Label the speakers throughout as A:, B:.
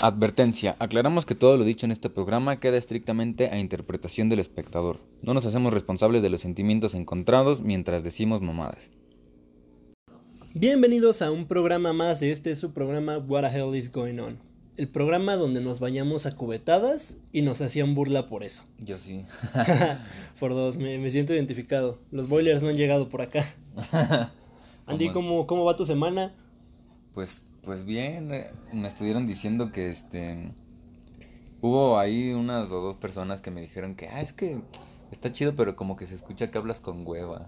A: Advertencia. Aclaramos que todo lo dicho en este programa queda estrictamente a interpretación del espectador. No nos hacemos responsables de los sentimientos encontrados mientras decimos mamadas.
B: Bienvenidos a un programa más de este su programa What the Hell is Going On. El programa donde nos bañamos a cubetadas y nos hacían burla por eso.
A: Yo sí.
B: por dos, me, me siento identificado. Los boilers no han llegado por acá. Andy, ¿cómo, ¿cómo va tu semana?
A: Pues, pues bien, eh, me estuvieron diciendo que este hubo ahí unas o dos personas que me dijeron que ah, es que está chido, pero como que se escucha que hablas con hueva.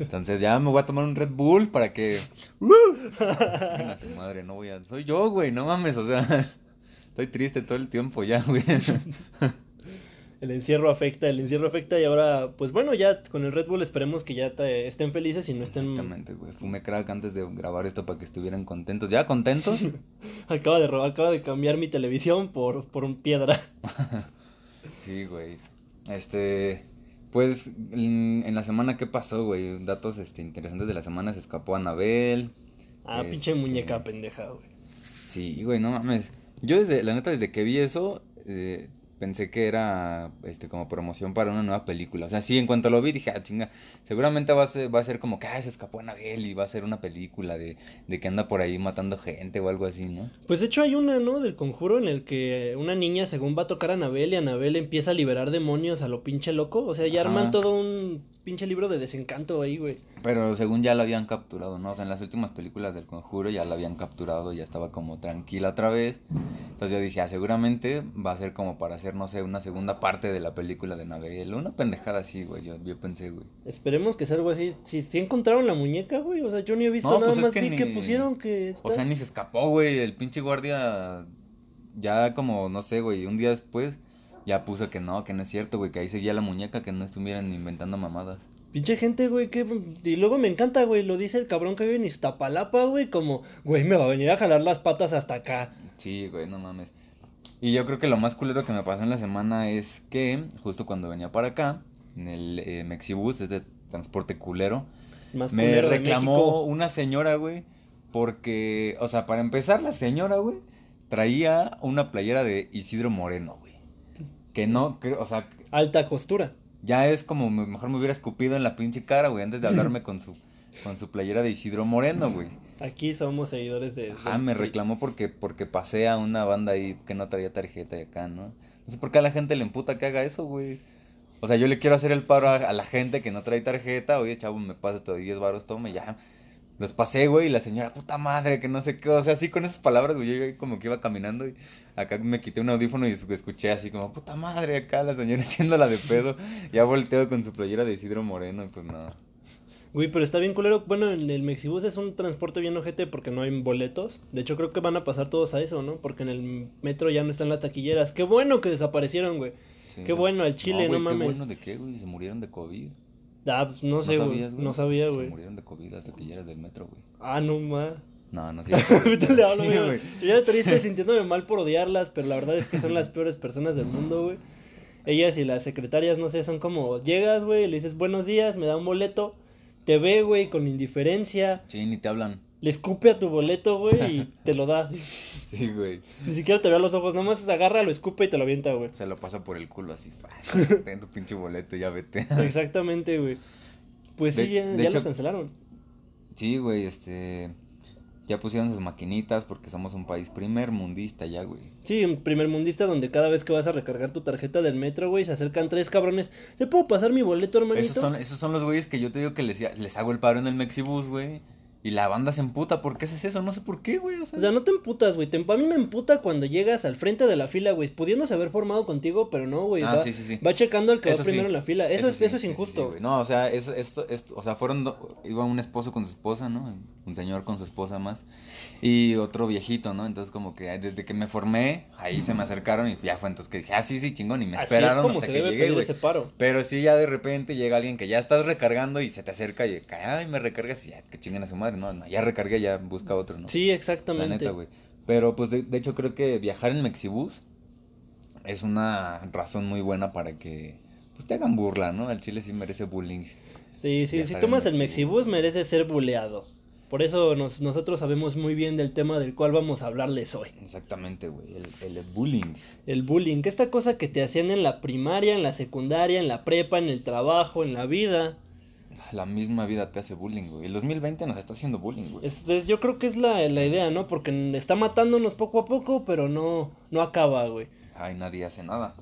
A: Entonces ya me voy a tomar un Red Bull para que a su madre, no voy a soy yo, güey, no mames, o sea, estoy triste todo el tiempo ya, güey.
B: el encierro afecta, el encierro afecta y ahora, pues bueno, ya con el Red Bull esperemos que ya te, estén felices y no estén...
A: Exactamente, güey. Fumé crack antes de grabar esto para que estuvieran contentos. ¿Ya contentos?
B: acaba de robar, acaba de cambiar mi televisión por, por un piedra.
A: sí, güey. Este... Pues en, la semana, ¿qué pasó, güey? Datos este, interesantes de la semana. Se escapó Anabel.
B: Ah, pinche este, muñeca pendeja, güey.
A: Sí, güey, no mames. Yo desde, la neta, desde que vi eso, eh, pensé que era este como promoción para una nueva película. O sea, sí, en cuanto lo vi dije, ah, chinga, seguramente va a ser, va a ser como que ah, se escapó Anabel y va a ser una película de, de que anda por ahí matando gente o algo así, ¿no?
B: Pues de hecho hay una, ¿no? Del conjuro en el que una niña según va a tocar a Anabel y Anabel empieza a liberar demonios a lo pinche loco. O sea, ya arman todo un pinche libro de desencanto ahí, güey.
A: Pero según ya la habían capturado, ¿no? O sea, en las últimas películas del conjuro ya la habían capturado, ya estaba como tranquila otra vez. Entonces yo dije, ah, seguramente va a ser como para hacer, no sé, una segunda parte de la película de Nabel. Una pendejada así, güey, yo, yo pensé, güey.
B: Esperemos que sea algo así. Si, si encontraron la muñeca, güey, o sea, yo ni he visto nada pues más que, que pusieron que...
A: O sea, ni se escapó, güey, el pinche guardia ya como, no sé, güey, un día después ya puso que no, que no es cierto, güey, que ahí seguía la muñeca, que no estuvieran inventando mamadas.
B: Pinche gente, güey, que... Y luego me encanta, güey, lo dice el cabrón que vive en Iztapalapa, güey, como, güey, me va a venir a jalar las patas hasta acá.
A: Sí, güey, no mames. Y yo creo que lo más culero que me pasó en la semana es que, justo cuando venía para acá, en el eh, Mexibus, este transporte culero, me reclamó una señora, güey, porque, o sea, para empezar, la señora, güey, traía una playera de Isidro Moreno. Que no, creo, o sea...
B: Alta costura.
A: Ya es como, mejor me hubiera escupido en la pinche cara, güey, antes de hablarme con su, con su playera de Isidro Moreno, güey.
B: Aquí somos seguidores de...
A: Ah, me reclamó porque, porque pasé a una banda ahí que no traía tarjeta y acá, ¿no? No sé por qué a la gente le emputa que haga eso, güey. O sea, yo le quiero hacer el paro a, la gente que no trae tarjeta. Oye, chavo, me pasa todo 10 baros, tome, ya. Los pasé, güey, y la señora, puta madre, que no sé qué. O sea, así con esas palabras, güey, yo como que iba caminando y Acá me quité un audífono y escuché así como, puta madre, acá la señora haciéndola de pedo. Ya volteo con su playera de Isidro Moreno y pues nada.
B: Güey, pero está bien culero. Bueno, el Mexibus es un transporte bien ojete porque no hay boletos. De hecho, creo que van a pasar todos a eso, ¿no? Porque en el metro ya no están las taquilleras. Qué bueno que desaparecieron, güey. qué bueno, al Chile, no, mames. Qué
A: bueno de qué, güey. Se murieron de COVID.
B: Ah, pues no sé, güey. No sabía, güey. Se
A: murieron de COVID las taquilleras del metro, güey.
B: Ah, no más.
A: No, no sé.
B: le hablo, güey. Yo ya estoy sintiéndome mal por odiarlas, pero la verdad es que son las peores personas del mundo, güey. Ellas y las secretarias, no sé, son como, llegas, güey, le dices buenos días, me da un boleto, te ve, güey, con indiferencia.
A: Sí, ni te hablan.
B: Le escupe a tu boleto, güey, y te lo da.
A: Sí, güey.
B: Ni siquiera te ve a los ojos, nada más agarra, lo escupe y te lo avienta, güey.
A: Se lo pasa por el culo así, ten tu pinche boleto, ya vete.
B: Exactamente, güey. Pues sí, ya, los cancelaron.
A: Sí, güey, este ya pusieron sus maquinitas porque somos un país primer mundista ya, güey.
B: Sí, un primer mundista donde cada vez que vas a recargar tu tarjeta del metro, güey, se acercan tres cabrones. ¿Se puedo pasar mi boleto, hermanito?
A: Esos son, esos son los güeyes que yo te digo que les, les hago el paro en el Mexibus, güey. Y la banda se emputa, ¿por qué haces eso? No sé por qué, güey.
B: O sea, no te emputas, güey. A mí me emputa cuando llegas al frente de la fila, güey. Pudiéndose haber formado contigo, pero no, güey.
A: Ah,
B: va,
A: sí, sí, sí.
B: va checando el que va primero en la fila. Eso, es, eso es injusto.
A: no, o sea, es, esto, esto, o sea, fueron, iba un esposo con su esposa, ¿no? Un señor con su esposa más. Y otro viejito, ¿no? Entonces, como que desde que me formé, ahí se me acercaron y ya fue entonces que dije, ah, sí, sí, chingón. Y me esperaron hasta que llegué, güey. Pero sí, ya de repente llega alguien que ya estás recargando y se te acerca y, ay, me recargas y ya, que chinguen a su madre. No, no, ya recargué ya busca otro, ¿no?
B: Sí, exactamente.
A: La neta, güey. Pero pues de, hecho creo que viajar en Mexibus es una razón muy buena para que pues te hagan burla, ¿no? El Chile sí merece bullying.
B: Sí, sí, si tomas el Mexibus merece ser buleado. Por eso nos, nosotros sabemos muy bien del tema del cual vamos a hablarles hoy.
A: Exactamente, güey. El, el bullying.
B: El bullying, esta cosa que te hacían en la primaria, en la secundaria, en la prepa, en el trabajo, en la vida.
A: La misma vida te hace bullying, güey. El 2020 nos está haciendo bullying, güey.
B: Es- es- yo creo que es la, la idea, ¿no? Porque está matándonos poco a poco, pero no, no acaba, güey.
A: Ay, nadie hace nada.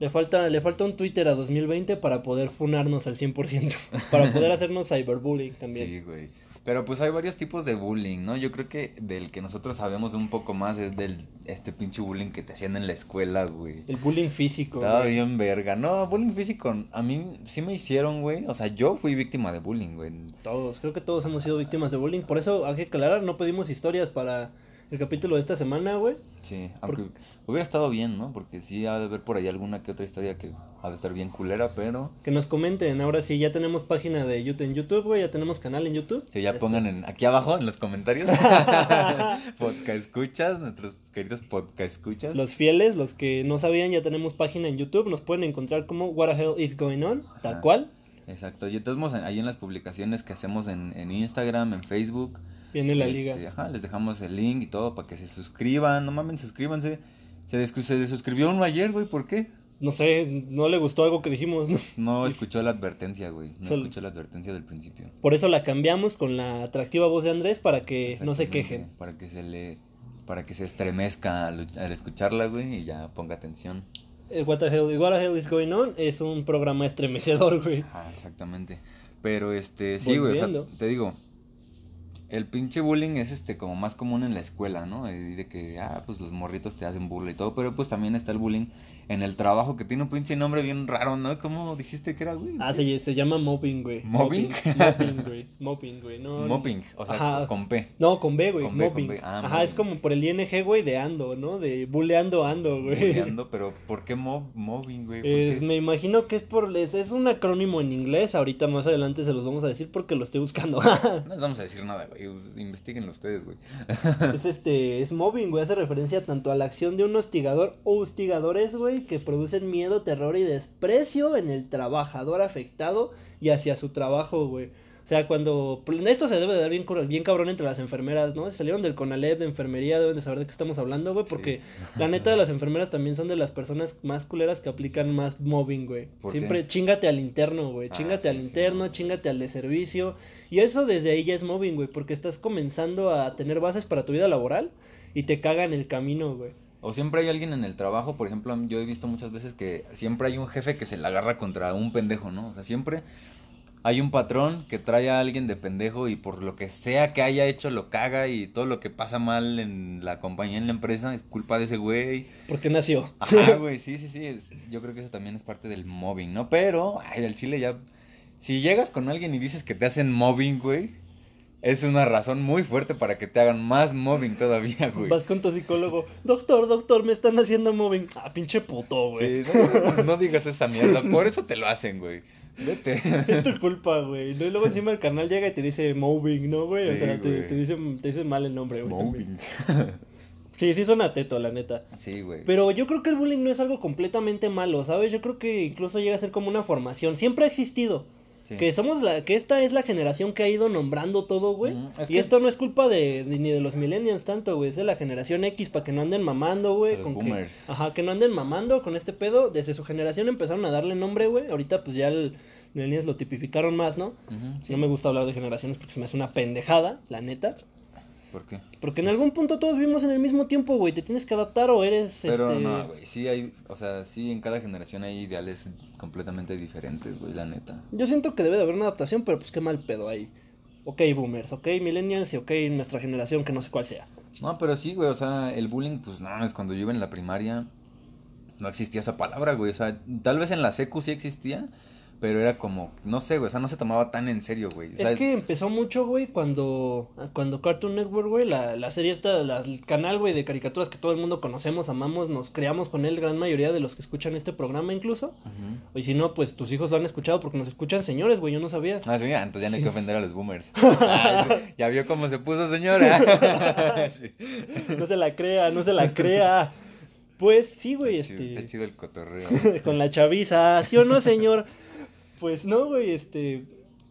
B: Le falta, le falta un Twitter a 2020 para poder funarnos al 100%. Para poder hacernos cyberbullying también.
A: Sí, güey. Pero pues hay varios tipos de bullying, ¿no? Yo creo que del que nosotros sabemos un poco más es del este pinche bullying que te hacían en la escuela, güey.
B: El bullying físico.
A: Estaba
B: güey.
A: bien verga. No, bullying físico, a mí sí me hicieron, güey. O sea, yo fui víctima de bullying, güey.
B: Todos, creo que todos hemos sido víctimas de bullying. Por eso hay que aclarar, no pedimos historias para el capítulo de esta semana, güey.
A: Sí, aunque hubiera estado bien, ¿no? Porque sí ha de haber por ahí alguna que otra historia que ha de estar bien culera, pero...
B: Que nos comenten. Ahora sí, ya tenemos página de YouTube en YouTube, güey. Ya tenemos canal en YouTube.
A: Que ya
B: Este,
A: pongan en, aquí abajo en los comentarios. podcast escuchas, nuestros queridos podcast escuchas.
B: Los fieles, los que no sabían, ya tenemos página en YouTube. Nos pueden encontrar como What the Hell is Going On, tal
A: Ajá.
B: cual.
A: Exacto, y entonces ahí en las publicaciones que hacemos en, en Instagram, en Facebook.
B: Viene la
A: este,
B: liga.
A: Ajá, les dejamos el link y todo para que se suscriban. No mames, suscríbanse. Se, se desuscribió uno ayer, güey, ¿por qué?
B: No sé, no le gustó algo que dijimos, ¿no?
A: No escuchó la advertencia, güey. No escuchó la advertencia del principio.
B: Por eso la cambiamos con la atractiva voz de Andrés para que no se quejen.
A: Para que se le para que se estremezca al, al escucharla, güey, y ya ponga atención.
B: El What the Hell, What the Hell is Going On es un programa estremecedor, güey.
A: Ajá, exactamente. Pero este, sí, güey, o sea, te digo, el pinche bullying es este como más común en la escuela, ¿no? Y de que, ah, pues los morritos te hacen burla y todo, pero pues también está el bullying en el trabajo que tiene un pinche nombre bien raro, ¿no? ¿Cómo dijiste que era, güey?
B: Ah, se, se llama mobbing, güey.
A: ¿Mobbing?
B: Mobbing, güey. Mobbing, güey. No,
A: Mopping, o sea,
B: Ajá.
A: con P.
B: No, con B, güey.
A: Con B, con
B: Mobbing.
A: B. Ah,
B: Ajá, es como por el ING, güey, de ando, ¿no? De buleando ando, güey.
A: Bulleando, pero ¿por qué mob, mobbing, güey? ¿Por
B: Es-
A: qué?
B: me imagino que es por es, es un acrónimo en inglés. Ahorita más adelante se los vamos a decir porque lo estoy buscando.
A: No les vamos a decir nada, güey. Investíguenlo ustedes, güey.
B: es este es mobbing, güey. Hace referencia tanto a la acción de un hostigador o hostigadores, güey, que producen miedo, terror y desprecio en el trabajador afectado y hacia su trabajo, güey. O sea, cuando... Esto se debe de dar bien, cabrón entre las enfermeras, ¿no? Salieron del CONALEP de enfermería, deben de saber de qué estamos hablando, güey, porque la neta las enfermeras también son de las personas más culeras que aplican más mobbing, güey.
A: ¿Por
B: Siempre
A: qué?
B: chingate al interno, güey.
A: Ah,
B: Chingate
A: sí,
B: al
A: sí.
B: interno, chingate al de servicio. Y eso desde ahí ya es mobbing, güey, porque estás comenzando a tener bases para tu vida laboral y te cagan el camino, güey.
A: O siempre hay alguien en el trabajo, por ejemplo, yo he visto muchas veces que siempre hay un jefe que se la agarra contra un pendejo, ¿no? O sea, siempre hay un patrón que trae a alguien de pendejo y por lo que sea que haya hecho lo caga y todo lo que pasa mal en la compañía, en la empresa, es culpa de ese güey.
B: Porque nació.
A: Ajá, güey, sí, sí, sí, es- yo creo que eso también es parte del mobbing, ¿no? Pero, ay, del chile ya, si llegas con alguien y dices que te hacen mobbing, güey, es una razón muy fuerte para que te hagan más mobbing todavía, güey.
B: Vas con tu psicólogo. Doctor, doctor, me están haciendo mobbing. Ah, pinche puto, güey.
A: Sí, no, no digas esa mierda, por eso te lo hacen, güey. Vete.
B: Es tu culpa, güey. Y luego encima el canal llega y te dice mobbing, ¿no, güey? o sea, te,
A: güey.
B: te dice, te dice mal el nombre, güey. también.
A: Mobbing.
B: Sí, sí suena teto, la neta.
A: Sí, güey.
B: Pero yo creo que el bullying no es algo completamente malo, ¿sabes? Yo creo que incluso llega a ser como una formación. Siempre ha existido.
A: Sí.
B: Que somos la, que esta es la generación que ha ido nombrando todo, güey.
A: Es
B: y
A: que-
B: esto no es culpa de, de- ni de los millennials tanto, güey. Es de la generación X para que no anden mamando, güey. Con que-. Ajá, que no anden mamando con este pedo. Desde su generación empezaron a darle nombre, güey. Ahorita pues ya el millennials lo tipificaron más, ¿no?
A: Sí.
B: No me gusta hablar de generaciones porque se me hace una pendejada, la neta.
A: ¿Por qué?
B: Porque en algún punto todos vivimos en el mismo tiempo, güey. Te tienes que adaptar o eres
A: Pero
B: este...
A: no, güey, sí hay, o sea, sí en cada generación hay ideales completamente diferentes, güey, la neta.
B: Yo siento que debe de haber una adaptación, pero pues qué mal pedo ahí. Ok, boomers, ok, millennials y ok, nuestra generación, que no sé cuál sea.
A: No, pero sí, güey, o sea, el bullying, pues no, es cuando yo iba en la primaria, no existía esa palabra, güey, o sea, tal vez en la secu sí existía, pero era como, no sé, güey, o sea, no se tomaba tan en serio, güey.
B: Es
A: ¿sabes?
B: que empezó mucho, güey, cuando, cuando Cartoon Network, güey, la, la serie esta, la- el canal, güey, de caricaturas que todo el mundo conocemos, amamos, nos creamos con él, gran mayoría de los que escuchan este programa incluso. Y si no, pues tus hijos lo han escuchado porque nos escuchan señores, güey, yo no sabía.
A: Ah, sí, ah, entonces ya no hay que ofender a los boomers. Ay, ya vio cómo se puso, señora. Sí.
B: No se la crea, no se la crea. Pues sí, güey, este...
A: está chido el cotorreo.
B: con la chaviza, ¿sí o no, señor? Pues no, güey, este...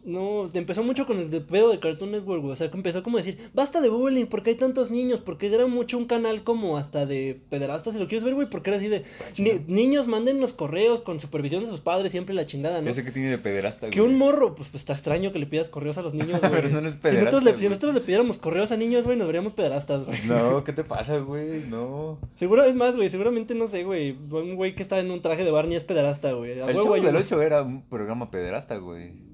B: No, empezó mucho con el de pedo de Cartoon Network, güey. O sea, que empezó como a decir, basta de bullying, porque hay tantos niños, porque era mucho un canal como hasta de pederastas, si lo quieres ver, güey, porque era así de, ni- niños manden los correos con supervisión de sus padres, siempre la chingada, ¿no?
A: Ese que tiene de pederasta,
B: Que
A: güey.
B: un morro, pues, pues está extraño que le pidas correos a los niños, güey.
A: Pero no es
B: si, nosotros
A: pederasta,
B: le, si nosotros le pidiéramos correos a niños, güey, nos veríamos pederastas, güey.
A: No, ¿qué te pasa, güey? No.
B: Seguro, es más, güey, seguramente, no sé, güey, un güey que está en un traje de Barney es pederasta, güey.
A: El Chavo del
B: un-
A: 8 era un programa pederasta, güey.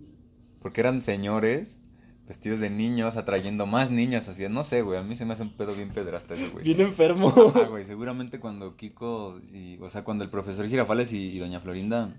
A: Porque eran señores vestidos de niños atrayendo más niñas así. No sé, güey. A mí se me hace un pedo bien pederasta ese, güey.
B: Bien enfermo.
A: Güey. Seguramente cuando Kiko y, o sea, cuando el profesor Girafales y, y doña Florinda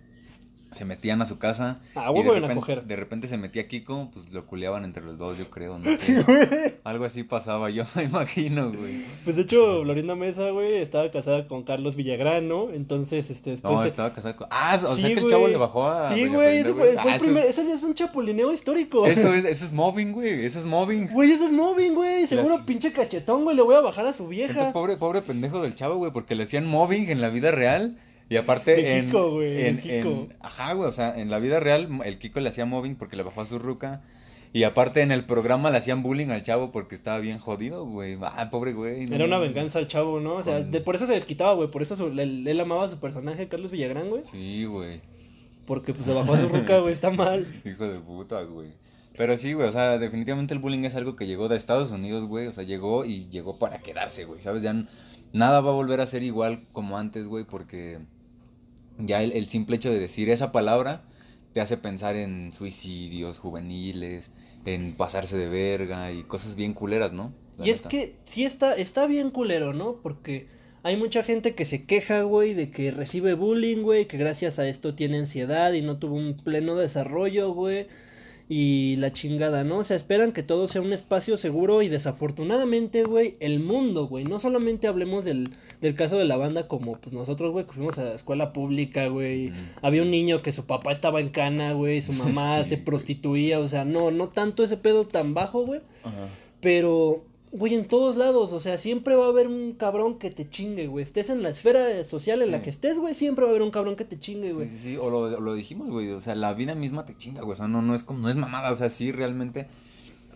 A: se metían a su casa.
B: Ah,
A: y de
B: a
A: repente,
B: coger.
A: de repente se metía Kiko, pues lo culeaban entre los dos, yo creo, no sé. Algo así pasaba, yo me imagino, güey.
B: Pues de hecho, Florinda Mesa, güey, estaba casada con Carlos Villagrán, ¿no? Entonces, este, después...
A: No, estaba casado con... Ah, o
B: Sí,
A: sea que el chavo le bajó a...
B: Sí, güey, ese fue, fue
A: Ah,
B: el
A: eso-
B: primer... Eso ya es un chapulineo histórico.
A: Eso es, eso es mobbing, güey. Eso es mobbing.
B: Güey, eso es mobbing, güey. Seguro
A: Las-
B: pinche cachetón, güey. Le voy a bajar a su
A: Entonces,
B: vieja.
A: pobre, pobre pendejo del chavo, güey, porque le hacían mobbing en la vida real. Y aparte
B: De
A: en,
B: Kiko, güey,
A: en,
B: Kiko.
A: en- Ajá, güey, o sea, en la vida real el Kiko le hacía mobbing porque le bajó a su ruca. Y aparte en el programa le hacían bullying al chavo porque estaba bien jodido, güey. Ah, pobre güey. no
B: Era una venganza al chavo, ¿no? O sea,
A: Con-
B: de- por eso se desquitaba, güey. Por eso su- él, él amaba a su personaje, Carlos Villagrán, güey.
A: Sí, güey.
B: Porque pues le bajó a su ruca, güey. Está mal.
A: Hijo de puta, güey. Pero sí, güey, o sea, definitivamente el bullying es algo que llegó de Estados Unidos, güey. O sea, llegó y llegó para quedarse, güey. ¿Sabes? Ya nada va a volver a ser igual como antes, güey, porque ya el, el simple hecho de decir esa palabra te hace pensar en suicidios juveniles, en pasarse de verga y cosas bien culeras, ¿no? La
B: Y es que sí está, está bien culero, ¿no? Porque hay mucha gente que se queja, güey, de que recibe bullying, güey, que gracias a esto tiene ansiedad y no tuvo un pleno desarrollo, güey. Y la chingada, ¿no? O sea, esperan que todo sea un espacio seguro y desafortunadamente, güey, el mundo, güey. No solamente hablemos del, del caso de la banda como, pues nosotros, güey, que fuimos a la escuela pública, güey.
A: Mm,
B: Había
A: sí.
B: un niño que su papá estaba en cana, güey, su mamá
A: Sí,
B: se prostituía, o sea, no, no tanto ese pedo tan bajo, güey.
A: Ajá.
B: Pero, güey, en todos lados, o sea, siempre va a haber un cabrón que te chingue, güey. Estés en la esfera social en la
A: Sí.
B: que estés, güey, siempre va a haber un cabrón que te chingue,
A: Sí,
B: güey.
A: sí, sí, o lo, lo dijimos, güey, o sea, la vida misma te chinga, güey, o sea, no, no es como, no es mamada, o sea, sí, realmente,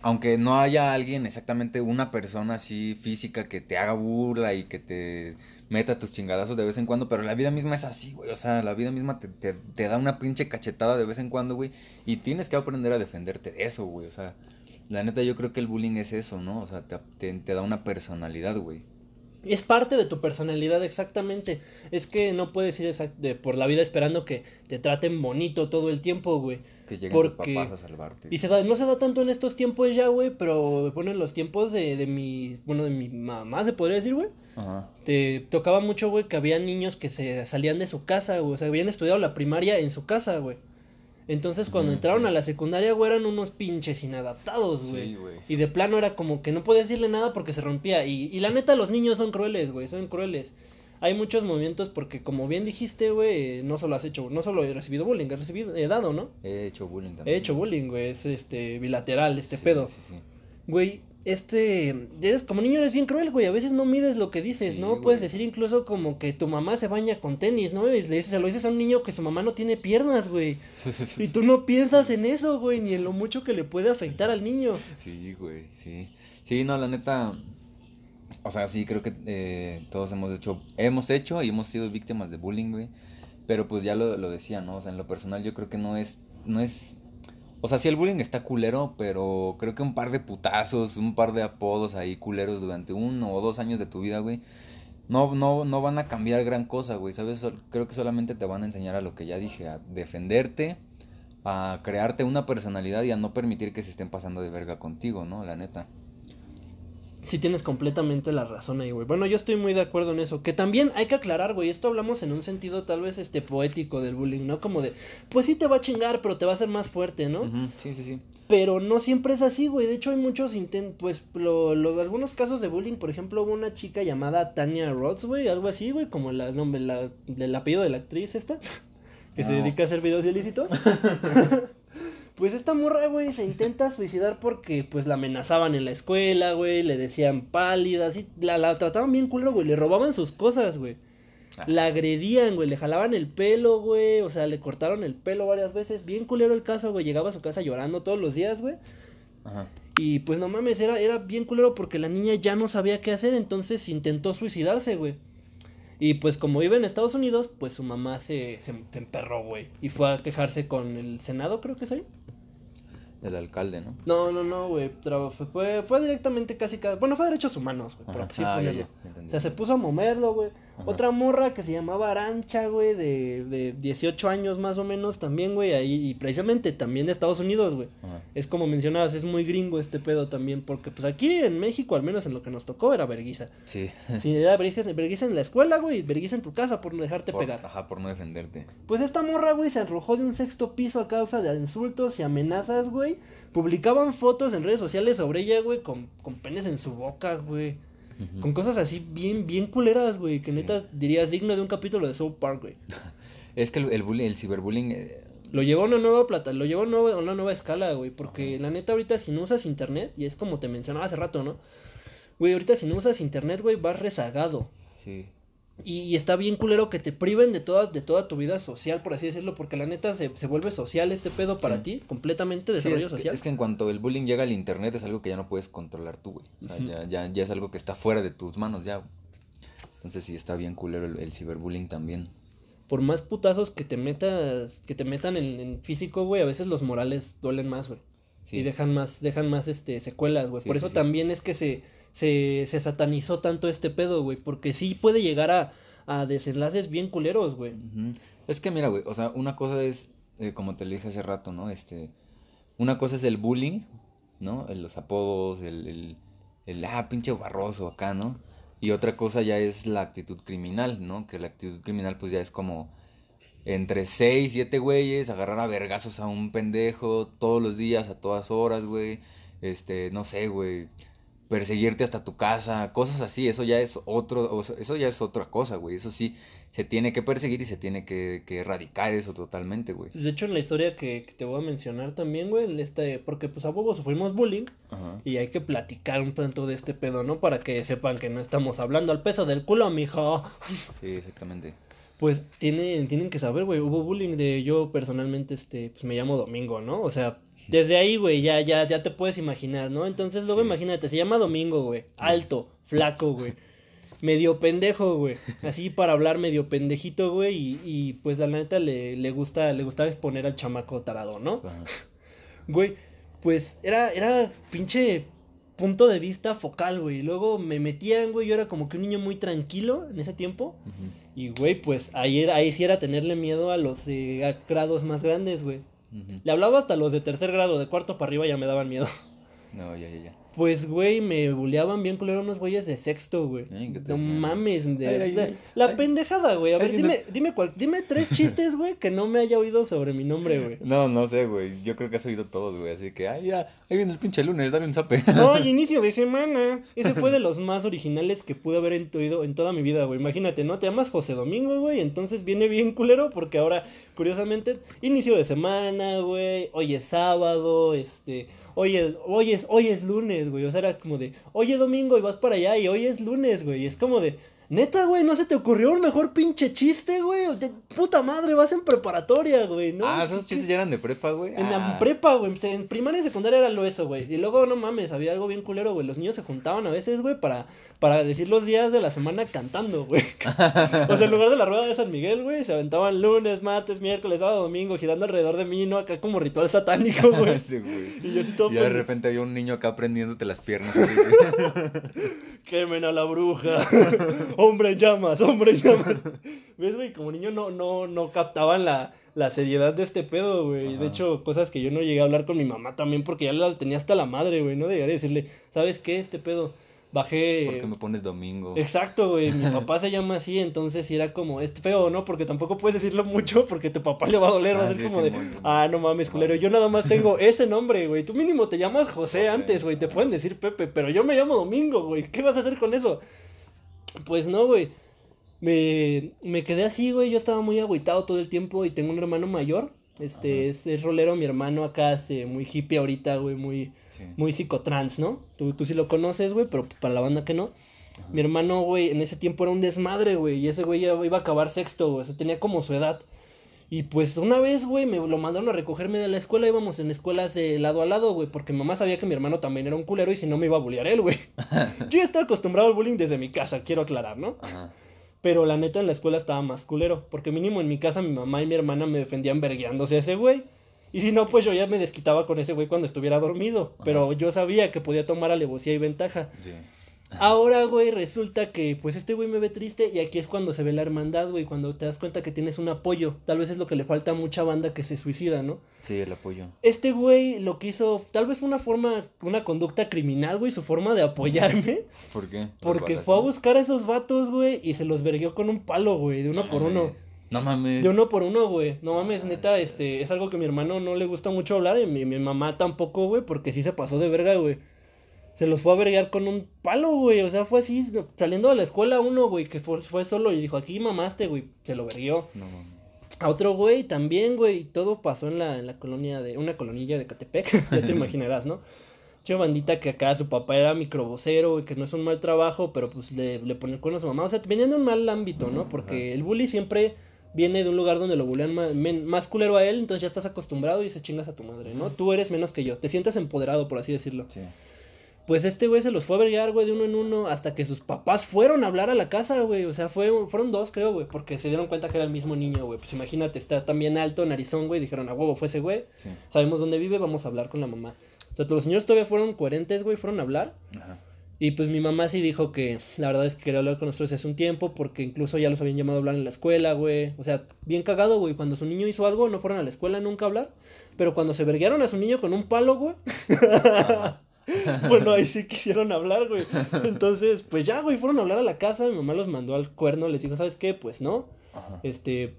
A: aunque no haya alguien, exactamente una persona así física que te haga burla y que te meta tus chingadazos de vez en cuando, pero la vida misma es así, güey, o sea, la vida misma te, te, te da una pinche cachetada de vez en cuando, güey, y tienes que aprender a defenderte de eso, güey, o sea, la neta yo creo que el bullying es eso, ¿no? O sea, te, te, da una personalidad, güey.
B: Es parte de tu personalidad, exactamente. Es que no puedes ir de- por la vida esperando que te traten bonito todo el tiempo, güey.
A: Que lleguen
B: Porque-
A: tus papás a salvarte.
B: Y se da, no se da tanto en estos tiempos ya, güey, pero bueno, en los tiempos de, de mi, bueno, de mi mamá, se podría decir, güey.
A: Ajá.
B: Te tocaba mucho, güey, que había niños que se salían de su casa, güey. O sea, habían estudiado la primaria en su casa, güey. Entonces, cuando entraron
A: sí.
B: a la secundaria, güey, eran unos pinches inadaptados, güey.
A: Sí, güey.
B: y de plano era como que no podías decirle nada porque se rompía. Y, y la neta, los niños son crueles, güey, son crueles. Hay muchos movimientos porque, como bien dijiste, güey, no solo has hecho, no solo he recibido bullying, he recibido, he dado, ¿no?
A: He hecho bullying
B: He
A: también.
B: hecho bullying, güey, es este bilateral, este
A: Sí,
B: pedo.
A: Sí, sí.
B: Güey, este, eres, como niño eres bien cruel, güey, a veces no mides lo que dices,
A: Sí,
B: ¿no?
A: güey.
B: Puedes decir incluso como que tu mamá se baña con tenis, ¿no? Y le dices, se lo dices a un niño que su mamá no tiene piernas, güey. Y tú no piensas en eso, güey, ni en lo mucho que le puede afectar al niño.
A: Sí, güey, sí. Sí, no, la neta. O sea, sí, creo que eh, todos hemos hecho, hemos hecho y hemos sido víctimas de bullying, güey. Pero pues ya lo, lo decía, ¿no? O sea, en lo personal yo creo que no es, no es. O sea, sí el bullying está culero, pero creo que un par de putazos, un par de apodos ahí culeros durante uno o dos años de tu vida, güey. No, no, no van a cambiar gran cosa, güey, ¿sabes? Creo que solamente te van a enseñar a lo que ya dije, a defenderte, a crearte una personalidad y a no permitir que se estén pasando de verga contigo, ¿no? La neta.
B: Sí tienes completamente la razón ahí, güey. Bueno, yo estoy muy de acuerdo en eso. Que también hay que aclarar, güey, esto hablamos en un sentido tal vez este poético del bullying, ¿no? Como de, pues sí te va a chingar, pero te va a hacer más fuerte, ¿no?
A: Sí, sí, sí.
B: Pero no siempre es así, güey. De hecho, hay muchos intentos, pues, lo, lo- algunos casos de bullying. Por ejemplo, hubo una chica llamada Tania Rods, güey, algo así, güey, como la, nombre, la, el apellido de la actriz esta, que se dedica a hacer videos ilícitos. pues esta morra, güey, se intenta suicidar porque, pues, la amenazaban en la escuela, güey, le decían pálida, así, la, la trataban bien culero, güey, le robaban sus cosas, güey.
A: Ah.
B: La agredían, güey, le jalaban el pelo, güey, o sea, le cortaron el pelo varias veces. Bien culero el caso, güey, llegaba a su casa llorando todos los días, güey.
A: Ajá.
B: Y pues no mames, era, era bien culero porque la niña ya no sabía qué hacer, entonces intentó suicidarse, güey. Y pues como vive en Estados Unidos, pues su mamá se, se, se emperró, güey. Y fue a quejarse con el Senado, creo que es ahí.
A: El alcalde, ¿no?
B: No, no, no, güey. Fue, fue, directamente casi cada... Bueno, fue derechos humanos, güey,
A: Ajá.
B: así
A: Ah, ya, ya.
B: O sea, se puso a moverlo, güey.
A: Ajá.
B: Otra morra que se llamaba Arancha, güey, de, de 18 años más o menos también, güey. Ahí, y precisamente también de Estados Unidos, güey. Es como mencionabas, es muy gringo este pedo también, porque pues aquí en México, al menos en lo que nos tocó, era verguiza.
A: Sí.
B: Si era verguiza, en la escuela, güey, verguiza en tu casa por no dejarte
A: Por-
B: pegar.
A: Ajá, por no defenderte.
B: Pues esta morra, güey, se arrojó de un sexto piso a causa de insultos y amenazas, güey. Publicaban fotos en redes sociales sobre ella, güey, con, con penes en su boca, güey. Con cosas así bien, bien culeras, güey, que
A: Sí.
B: neta dirías digno de un capítulo de South Park, güey.
A: Es que el, el bullying, el ciberbullying. eh,
B: Lo llevó a una nueva plata, lo llevó a una nueva, a una nueva escala, güey. Porque la neta, ahorita si no usas internet, y es como te mencionaba hace rato, ¿no? Güey, ahorita si no usas internet, güey, vas rezagado.
A: sí.
B: Y, y está bien culero que te priven de toda, de toda tu vida social, por así decirlo, porque la neta se, se vuelve social este pedo para
A: Sí.
B: ti, completamente
A: Sí,
B: desarrollo
A: que,
B: social.
A: es que en cuanto el bullying llega al internet es algo que ya no puedes controlar tú, güey. O sea, ya, ya, ya es algo que está fuera de tus manos ya. Entonces sí está bien culero el, el ciberbullying también.
B: Por más putazos que te metas, que te metan en, en físico, güey, a veces los morales duelen más, güey.
A: Sí.
B: Y dejan más, dejan más este secuelas, güey. Por eso también es que se, se, se satanizó tanto este pedo, güey. Porque sí puede llegar a, a desenlaces bien culeros, güey.
A: Es que mira, güey, o sea, una cosa es, eh, como te lo dije hace rato, ¿no? Este, una cosa es el bullying, ¿no? Los apodos, el, el, el, ah, pinche barroso acá, ¿no? Y otra cosa ya es la actitud criminal, ¿no? Que la actitud criminal pues ya es como entre seis, siete güeyes, agarrar a vergazos a un pendejo todos los días, a todas horas, güey. Este, no sé, güey. Perseguirte hasta tu casa, cosas así, eso ya es otro, eso ya es otra cosa, güey. Eso sí, se tiene que perseguir y se tiene que, que erradicar eso totalmente, güey.
B: Pues, de hecho, en la historia que, que te voy a mencionar también, güey, este, porque pues a huevo sufrimos bullying
A: Ajá.
B: y hay que platicar un tanto de este pedo, ¿no? Para que sepan que no estamos hablando al peso del culo, mijo.
A: Sí, exactamente.
B: Pues tienen, tienen que saber, güey, hubo bullying de yo personalmente, este, pues me llamo Domingo, ¿no? O sea, desde ahí, güey, ya, ya, ya te puedes imaginar, ¿no? Entonces luego
A: Sí.
B: imagínate, se llama Domingo, güey, alto, flaco, güey, medio pendejo, güey, así para hablar medio pendejito, güey, y, y pues la neta le, le gusta, le gustaba exponer al chamaco tarado, ¿no?
A: Ajá.
B: Güey, pues era, era pinche punto de vista focal, güey. Y Luego me metían, güey, yo era como que un niño muy tranquilo en ese tiempo. Y, güey, pues ahí, era, ahí sí era tenerle miedo a los eh, grados más grandes, güey. Le hablaba hasta los de tercer grado, de cuarto para arriba ya me daban miedo.
A: No, ya, ya, ya.
B: Pues, güey, me buleaban bien culero unos güeyes de sexto, güey.
A: Ay, ¿qué te
B: No mames, de,
A: Ay, ay,
B: de-
A: ay,
B: la pendejada, güey. A ver,
A: dime-
B: dime, dime, cuál, dime tres chistes, güey, que no me haya oído sobre mi nombre, güey.
A: No, no sé, güey. Yo creo que has oído todos, güey. Así que, ay, ya, ahí viene el pinche lunes, dale un zape.
B: Oye, inicio de semana. Ese fue de los más originales que pude haber oído en toda mi vida, güey. Imagínate, ¿no? Te llamas José Domingo, güey. Entonces viene bien culero porque ahora, curiosamente, inicio de semana, güey. Hoy es sábado, este. Hoy es, hoy es, hoy es lunes, güey. O sea, era como de, oye domingo y vas para allá y hoy es lunes, güey. Y es como de, neta, güey, ¿no se te ocurrió un mejor pinche chiste, güey? De puta madre, vas en preparatoria, güey, ¿no?
A: ah, esos chistes ya eran de prepa, güey.
B: En la
A: Ah.
B: prepa, güey. En primaria y secundaria era lo eso, güey. Y luego, no mames, había algo bien culero, güey. Los niños se juntaban a veces, güey, para, para decir los días de la semana cantando, güey. o sea, en lugar de la rueda de San Miguel, güey, se aventaban lunes, martes, miércoles, sábado, domingo, girando alrededor de mí, ¿no? Acá como ritual satánico, güey.
A: Sí, güey.
B: Y yo así todo
A: Y de repente había un niño acá prendiéndote las piernas. así, güey.
B: Quemen a la bruja. Hombre llamas, hombre llamas. ¿Ves, güey? Como niño no, no, no captaban la, la seriedad de este pedo, güey. De hecho, cosas que yo no llegué a hablar con mi mamá también porque ya la tenía hasta la madre, güey. No llegué a decirle, ¿sabes qué? Este pedo. Bajé.
A: ¿Por qué me pones domingo?
B: Exacto, güey. Mi papá se llama así, entonces era como, es feo, ¿no? Porque tampoco puedes decirlo mucho porque tu papá le va a doler. va a
A: Ah,
B: ser como de, ah, no mames, culero. Yo nada más tengo ese nombre, güey. Tú mínimo te llamas José
A: José.
B: antes, güey. Te pueden decir Pepe, pero yo me llamo Domingo, güey. ¿Qué vas a hacer con eso? Pues no, güey. Me, me quedé así, güey. Yo estaba muy agüitado todo el tiempo y tengo un hermano mayor. Este, es, es rolero mi hermano acá, este, muy hippie ahorita, güey, muy,
A: Sí.
B: muy psicotrans, ¿no? Tú, tú sí lo conoces, güey, pero para la banda que no. Mi hermano, güey, en ese tiempo era un desmadre, güey. Y ese güey ya iba a acabar sexto, güey. O sea, tenía como su edad. Y pues una vez, güey, me lo mandaron a recogerme de la escuela. Íbamos en escuelas de lado a lado, güey. Porque mamá sabía que mi hermano también era un culero y si no me iba a bullear él, güey. Yo ya estaba acostumbrado al bullying desde mi casa, quiero aclarar, ¿no?
A: Ajá.
B: Pero la neta en la escuela estaba más culero. Porque mínimo en mi casa mi mamá y mi hermana me defendían vergueándose a ese güey. Y si no, pues yo ya me desquitaba con ese güey cuando estuviera dormido. Pero yo sabía que podía tomar alevosía y ventaja.
A: Sí.
B: Ahora, güey, resulta que pues este güey me ve triste y aquí es cuando se ve la hermandad, güey, cuando te das cuenta que tienes un apoyo. Tal vez es lo que le falta a mucha banda que se suicida, ¿no?
A: Sí, el apoyo.
B: Este güey lo que hizo, tal vez fue una forma, una conducta criminal, güey, su forma de apoyarme.
A: ¿Por qué?
B: Porque
A: ¿Por
B: fue a buscar a esos vatos, güey, y se los verguió con un palo, güey, de uno
A: No
B: por
A: mames.
B: uno.
A: No mames.
B: De uno por uno, güey. No mames, neta, este, es algo que a mi hermano no le gusta mucho hablar y mi, mi mamá tampoco, güey, porque sí se pasó de verga, güey. Se los fue a vergar con un palo, güey. O sea, fue así, saliendo de la escuela uno, güey, que fue, fue solo y dijo, aquí mamaste, güey. Se lo verguió.
A: No.
B: A otro güey también, güey. Todo pasó en la, en la colonia de, una colonilla de Catepec. ya te imaginarás, ¿no? Che bandita que acá su papá era microbocero, güey, que no es un mal trabajo, pero pues le, le pone el cuerno a su mamá. O sea, venían de un mal ámbito, ¿no? Porque el bully siempre viene de un lugar donde lo bullean más, men- más culero a él, entonces ya estás acostumbrado y se chingas a tu madre, ¿no? Tú eres menos que yo, te sientes empoderado, por así decirlo.
A: Sí.
B: Pues este güey se los fue a vergar, güey, de uno en uno, hasta que sus papás fueron a hablar a la casa, güey. O sea, fue, fueron dos, creo, güey, porque se dieron cuenta que era el mismo niño, güey. Pues imagínate, está también alto, narizón, güey. Dijeron, a huevo, fue ese güey.
A: Sí.
B: Sabemos dónde vive, vamos a hablar con la mamá. O sea, los señores todavía fueron coherentes, güey, fueron a hablar.
A: Ajá.
B: Y pues mi mamá sí dijo que la verdad es que quería hablar con nosotros hace un tiempo, porque incluso ya los habían llamado a hablar en la escuela, güey. O sea, bien cagado, güey. Cuando su niño hizo algo, no fueron a la escuela nunca a hablar. Pero cuando se verguearon a su niño con un palo, güey.
A: Ajá.
B: Bueno, ahí sí quisieron hablar, güey. Entonces, pues ya, güey, fueron a hablar a la casa. Mi mamá los mandó al cuerno. Les dijo, ¿sabes qué? Pues no.
A: Ajá.
B: Este,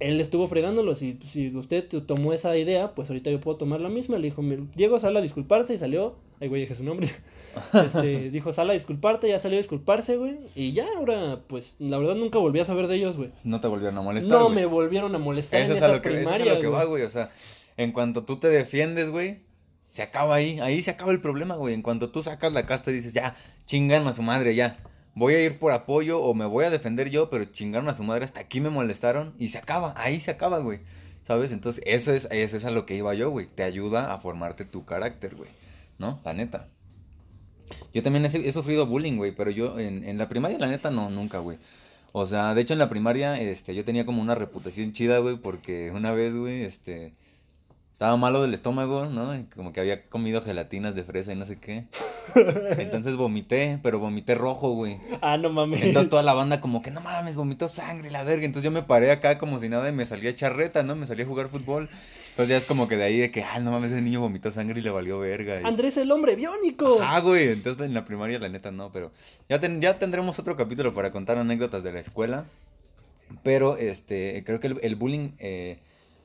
B: él estuvo fregándolos. Y si usted tomó esa idea, pues ahorita yo puedo tomar la misma. Le dijo, "Mi- Diego, sal a disculparse. Y salió. Ay, güey, dije su nombre. Este, dijo, sal a disculparte. Ya salió a disculparse, güey. Y ya, ahora, pues, la verdad nunca volví a saber de ellos, güey.
A: No te volvieron a molestar.
B: No
A: güey.
B: me volvieron a molestar
A: Eso
B: en
A: es, a lo que, eso es a
B: primaria,
A: lo que va,
B: güey.
A: O sea, en cuanto tú te defiendes, güey, se acaba ahí. Ahí se acaba el problema, güey. En cuanto tú sacas la casta y dices, ya, chingan a su madre, ya. Voy a ir por apoyo o me voy a defender yo, pero chingaron a su madre, hasta aquí me molestaron y se acaba. Ahí se acaba, güey. ¿Sabes? Entonces, eso es, eso es a lo que iba yo, güey. Te ayuda a formarte tu carácter, güey. ¿No? La neta. Yo también he, he sufrido bullying, güey, pero yo en, en la primaria, la neta, no, nunca, güey. O sea, de hecho en la primaria, este, yo tenía como una reputación chida, güey, porque una vez, güey, este, estaba malo del estómago, ¿no? Y como que había comido gelatinas de fresa y no sé qué. Entonces vomité, pero vomité rojo, güey.
B: Ah, no mames.
A: Entonces toda la banda como que no mames, vomitó sangre, la verga. Entonces yo me paré acá como si nada y me salí a echar reta, ¿no? Me salí a jugar fútbol. Entonces ya es como que de ahí de que, ah, no mames, ese niño vomitó sangre y le valió verga. y-
B: Andrés el hombre biónico.
A: Ah, güey, entonces en la primaria la neta no, pero ya, ten- ya tendremos otro capítulo para contar anécdotas de la escuela. Pero este, creo que el, el bullying eh,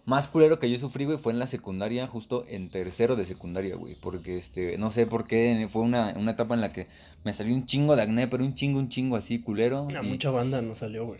A: más culero que yo sufrí, güey, fue en la secundaria, justo en tercero de secundaria, güey. Porque este, no sé por qué, fue una, una etapa en la que me salió un chingo de acné, pero un chingo, un chingo así, culero. Y,
B: mucha banda no salió, güey.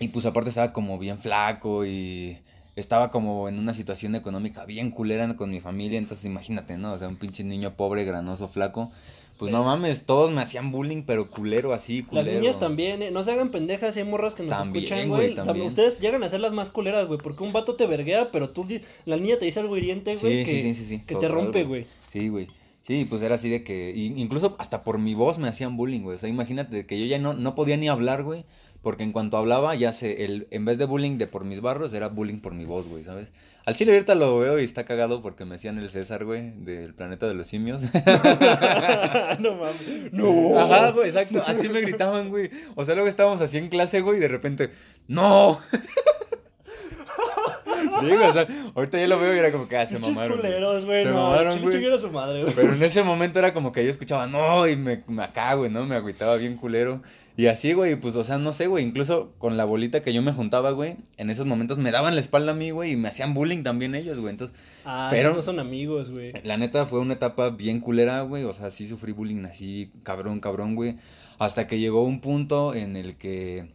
A: y pues aparte estaba como bien flaco y estaba como en una situación económica bien culera con mi familia, entonces imagínate, ¿no? O sea, un pinche niño pobre, granoso, flaco. Pues no mames, todos me hacían bullying, pero culero así, culero.
B: Las niñas también, eh. No se hagan pendejas, hay morras que nos
A: También,
B: escuchan,
A: güey.
B: También. Ustedes llegan a ser las más culeras, güey. Porque un vato te verguea, pero tú, la niña te dice algo hiriente, güey.
A: Sí,
B: que,
A: sí, sí,
B: que te rompe,
A: güey. Sí, güey. Sí, pues era así de que, incluso hasta por mi voz me hacían bullying, güey. O sea, imagínate que yo ya no, no podía ni hablar, güey. Porque en cuanto hablaba, ya sé, el, en vez de bullying de por mis barros, era bullying por mi voz, güey, ¿sabes? Al chile ahorita lo veo y está cagado porque me decían el César, güey, del planeta de los simios.
B: no mames. No.
A: Ajá, güey, exacto. Así me gritaban, güey. O sea, luego estábamos así en clase, güey, y de repente, ¡No! sí, güey, o sea, ahorita ya lo veo y era como que, ah, se mamaron.
B: culeros, güey.
A: Se
B: No,
A: mamaron, güey.
B: su madre, güey.
A: Pero en ese momento era como que yo escuchaba, no, y me, me acá, güey, ¿no? Me agüitaba bien culero. Y así, güey, pues, o sea, no sé, güey, incluso con la bolita que yo me juntaba, güey, en esos momentos me daban la espalda a mí, güey, y me hacían bullying también ellos, güey. Entonces,
B: Ah,
A: Pero-
B: esos no son amigos, güey.
A: la neta fue una etapa bien culera, güey, o sea, sí sufrí bullying así, cabrón, cabrón, güey. Hasta que llegó un punto en el que,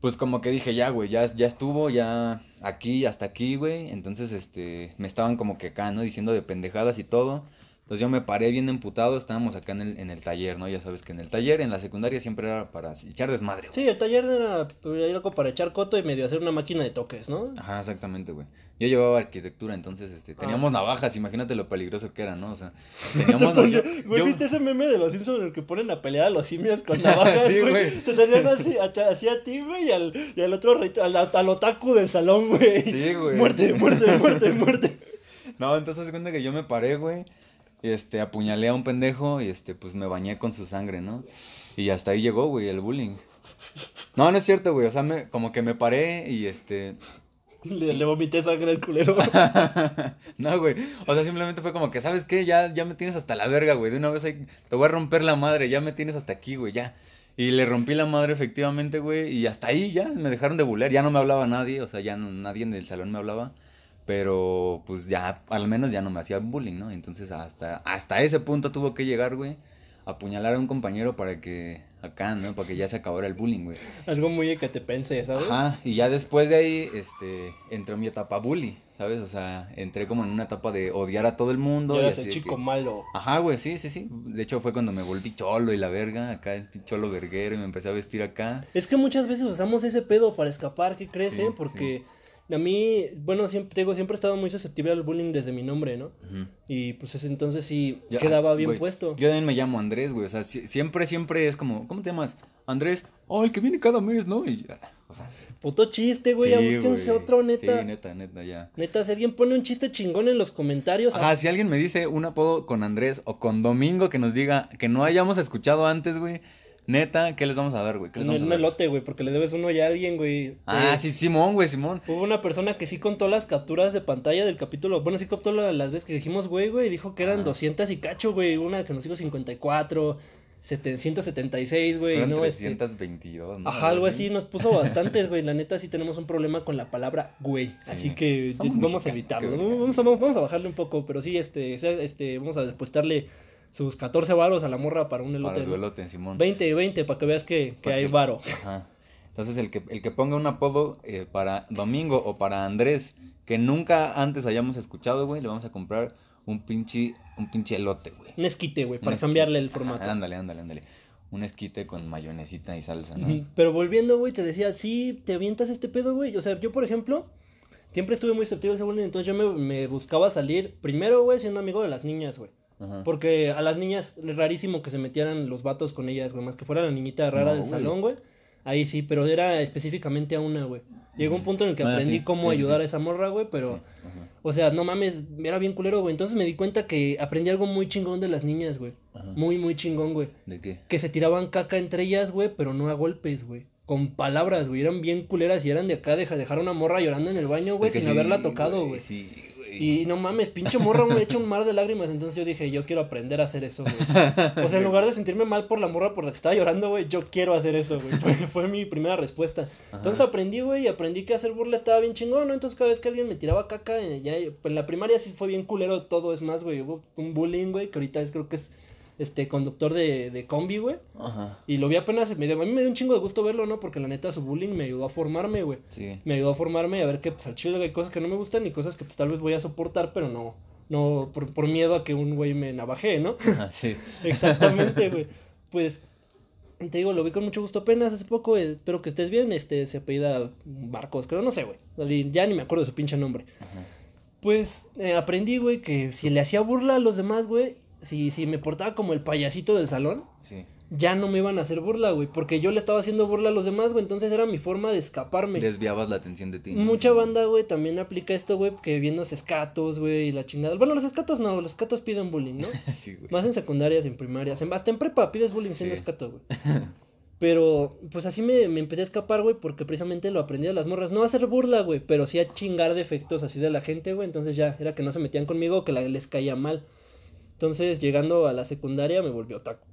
A: pues como que dije, ya, güey, ya, ya estuvo, ya aquí, hasta aquí, güey. Entonces, este, me estaban como que acá, ¿no? Diciendo de pendejadas y todo. Entonces yo me paré bien emputado, estábamos acá en el, en el taller, ¿no? Ya sabes que en el taller, en la secundaria siempre era para echar desmadre.
B: güey. Sí, el taller era, era algo para echar coto y medio hacer una máquina de toques, ¿no?
A: Ajá, exactamente, güey. Yo llevaba arquitectura, entonces este, teníamos ah. navajas, imagínate lo peligroso que era, ¿no? O sea, teníamos...
B: güey, ¿viste ese meme de los Simpsons en el que ponen a pelear a los simios con navajas, sí, güey? Te tenían así, así a ti, güey, y al, y al otro, al, al otaku del salón, güey. Sí, güey. Muerte, muerte, muerte, muerte.
A: No, entonces cuenta que yo me paré, güey este, apuñalé a un pendejo y este, pues me bañé con su sangre, ¿no? Y hasta ahí llegó, güey, el bullying. No, no es cierto, güey, o sea, me, como que me paré y este...
B: Le, vomité sangre al culero.
A: no, güey, o sea, simplemente fue como que, ¿sabes qué? Ya, ya me tienes hasta la verga, güey, de una vez ahí, te voy a romper la madre, ya me tienes hasta aquí, güey, ya. Y le rompí la madre efectivamente, güey, y hasta ahí ya me dejaron de bulear, ya no me hablaba nadie, o sea, ya nadie en el salón me hablaba pero pues ya, al menos ya no me hacía bullying, ¿no? Entonces hasta, hasta ese punto tuvo que llegar, güey, apuñalar a un compañero para que, acá, ¿no? Para que ya se acabara el bullying, güey.
B: Algo muy que te pense, ¿sabes?
A: Ajá, y ya después de ahí, este, entró mi etapa bully, ¿sabes? O sea, entré como en una etapa de odiar a todo el mundo.
B: Ya y chico malo.
A: Ajá, güey, sí, sí, sí. De hecho fue cuando me volví cholo y la verga, acá el cholo verguero y me empecé a vestir acá.
B: Es que muchas veces usamos ese pedo para escapar, ¿qué crees, eh? Porque... A mí, bueno, siempre, digo, siempre he estado muy susceptible al bullying desde mi nombre, ¿no? Y pues ese entonces sí quedaba bien puesto.
A: Yo también me llamo Andrés, güey. O sea, siempre, siempre es como, ¿cómo te llamas? Andrés, oh, el que viene cada mes, ¿no? Y ya, o sea.
B: Puto chiste, güey, ya búsquense otro, neta.
A: Sí, neta, neta, ya.
B: Neta, si alguien pone un chiste chingón en los comentarios.
A: Ajá, si alguien me dice un apodo con Andrés o con Domingo que nos diga que no hayamos escuchado antes, güey Neta, ¿qué les vamos a dar, güey? ¿Qué les
B: un, elote, güey, porque le debes uno ya a alguien, güey.
A: Ah, sí, Simón, güey, Simón.
B: Hubo una persona que sí contó las capturas de pantalla del capítulo. Bueno, sí contó las veces que dijimos, güey, güey, dijo que eran 200 y cacho, güey. Una que nos dijo 54, 776, güey.
A: ¿no? 322,
B: este, ¿no? Ajá, algo así, nos puso bastantes, güey. La neta sí tenemos un problema con la palabra güey. Así que vamos a evitarlo. Vamos a, vamos a bajarle un poco, pero sí, este, este, vamos a despuestarle sus 14 varos a la morra para un elote.
A: Para su elote, Simón.
B: 20 y 20 para que veas que, que hay varo.
A: Ajá. Entonces el que, el que ponga un apodo eh, para Domingo o para Andrés que nunca antes hayamos escuchado, güey, le vamos a comprar un pinche, un pinche elote, güey.
B: Un esquite, güey, para cambiarle el formato.
A: ándale, ándale, ándale. Un esquite con mayonesita y salsa, ¿no?
B: Pero volviendo, güey, te decía, sí, te avientas este pedo, güey. O sea, yo, por ejemplo, siempre estuve muy susceptible a ese bullying, entonces yo me, me buscaba salir primero, güey, siendo amigo de las niñas, güey. Porque a las niñas es rarísimo que se metieran los vatos con ellas, güey. Más que fuera la niñita rara del salón, güey. Ahí sí, pero era específicamente a una, güey. Llegó un punto en el que ah, aprendí cómo ayudar a esa morra, güey, pero... O sea, no mames, era bien culero, güey. Entonces me di cuenta que aprendí algo muy chingón de las niñas, güey. Muy, muy chingón, güey.
A: ¿De qué?
B: Que se tiraban caca entre ellas, güey, pero no a golpes, güey. Con palabras, güey. Eran bien culeras y eran de acá, de dejar a una morra llorando en el baño, güey, sin haberla tocado, güey. Sí, y no mames, pinche morra me echa un mar de lágrimas. Entonces yo dije, yo quiero aprender a hacer eso, güey. O sea, en lugar de sentirme mal por la morra por la que estaba llorando, güey, yo quiero hacer eso, güey. Fue, mi primera respuesta. Entonces aprendí, güey, y aprendí que hacer burla estaba bien chingón, ¿no? Entonces cada vez que alguien me tiraba caca, ya, en la primaria sí fue bien culero todo, es más, güey. Hubo un bullying, güey, que ahorita creo que es este conductor de, de combi, güey. Ajá. Y lo vi apenas, me, a mí me dio un chingo de gusto verlo, ¿no? Porque la neta su bullying me ayudó a formarme, güey. Sí. Me ayudó a formarme y a ver que pues al chile hay cosas que no me gustan y cosas que pues tal vez voy a soportar, pero no, no, por, por miedo a que un güey me navaje, ¿no?
A: sí.
B: Exactamente, güey. Pues, te digo, lo vi con mucho gusto apenas hace poco, espero que estés bien, este, se apellida Barcos, creo, no sé, güey. Ya ni me acuerdo de su pinche nombre. Ajá. Pues, eh, aprendí, güey, que si le hacía burla a los demás, güey, si, si me portaba como el payasito del salón, ya no me iban a hacer burla, güey, porque yo le estaba haciendo burla a los demás, güey, entonces era mi forma de escaparme.
A: Desviabas la atención de ti.
B: Mucha banda, güey, también aplica esto, güey, que viendo escatos, güey, y la chingada. Bueno, los escatos no, los escatos piden bullying, ¿no? sí, güey. Más en secundarias, en primarias, hasta en prepa pides bullying siendo escato, güey. Pero, pues así me, me, empecé a escapar, güey, porque precisamente lo aprendí de las morras. No a hacer burla, güey, pero sí a chingar defectos así de la gente, güey. Entonces ya, era que no se metían conmigo, que la, les caía mal. Entonces, llegando a la secundaria, me volvió taco.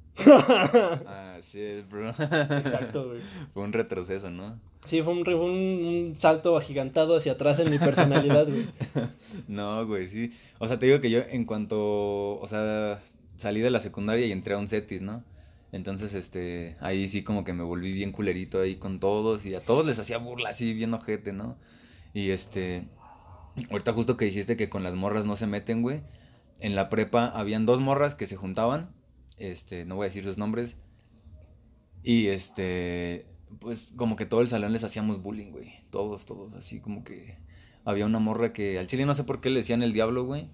A: ah, shit, bro.
B: Exacto, güey.
A: Fue un retroceso, ¿no?
B: Sí, fue un, un, salto agigantado hacia atrás en mi personalidad, güey.
A: no, güey, sí. O sea, te digo que yo en cuanto, o sea, salí de la secundaria y entré a un CETIS, ¿no? Entonces, este, ahí sí como que me volví bien culerito ahí con todos y a todos les hacía burla así bien ojete, ¿no? Y este, ahorita justo que dijiste que con las morras no se meten, güey en la prepa habían dos morras que se juntaban, este, no voy a decir sus nombres, y este, pues como que todo el salón les hacíamos bullying, güey, todos, todos, así como que había una morra que al chile no sé por qué le decían el diablo, güey.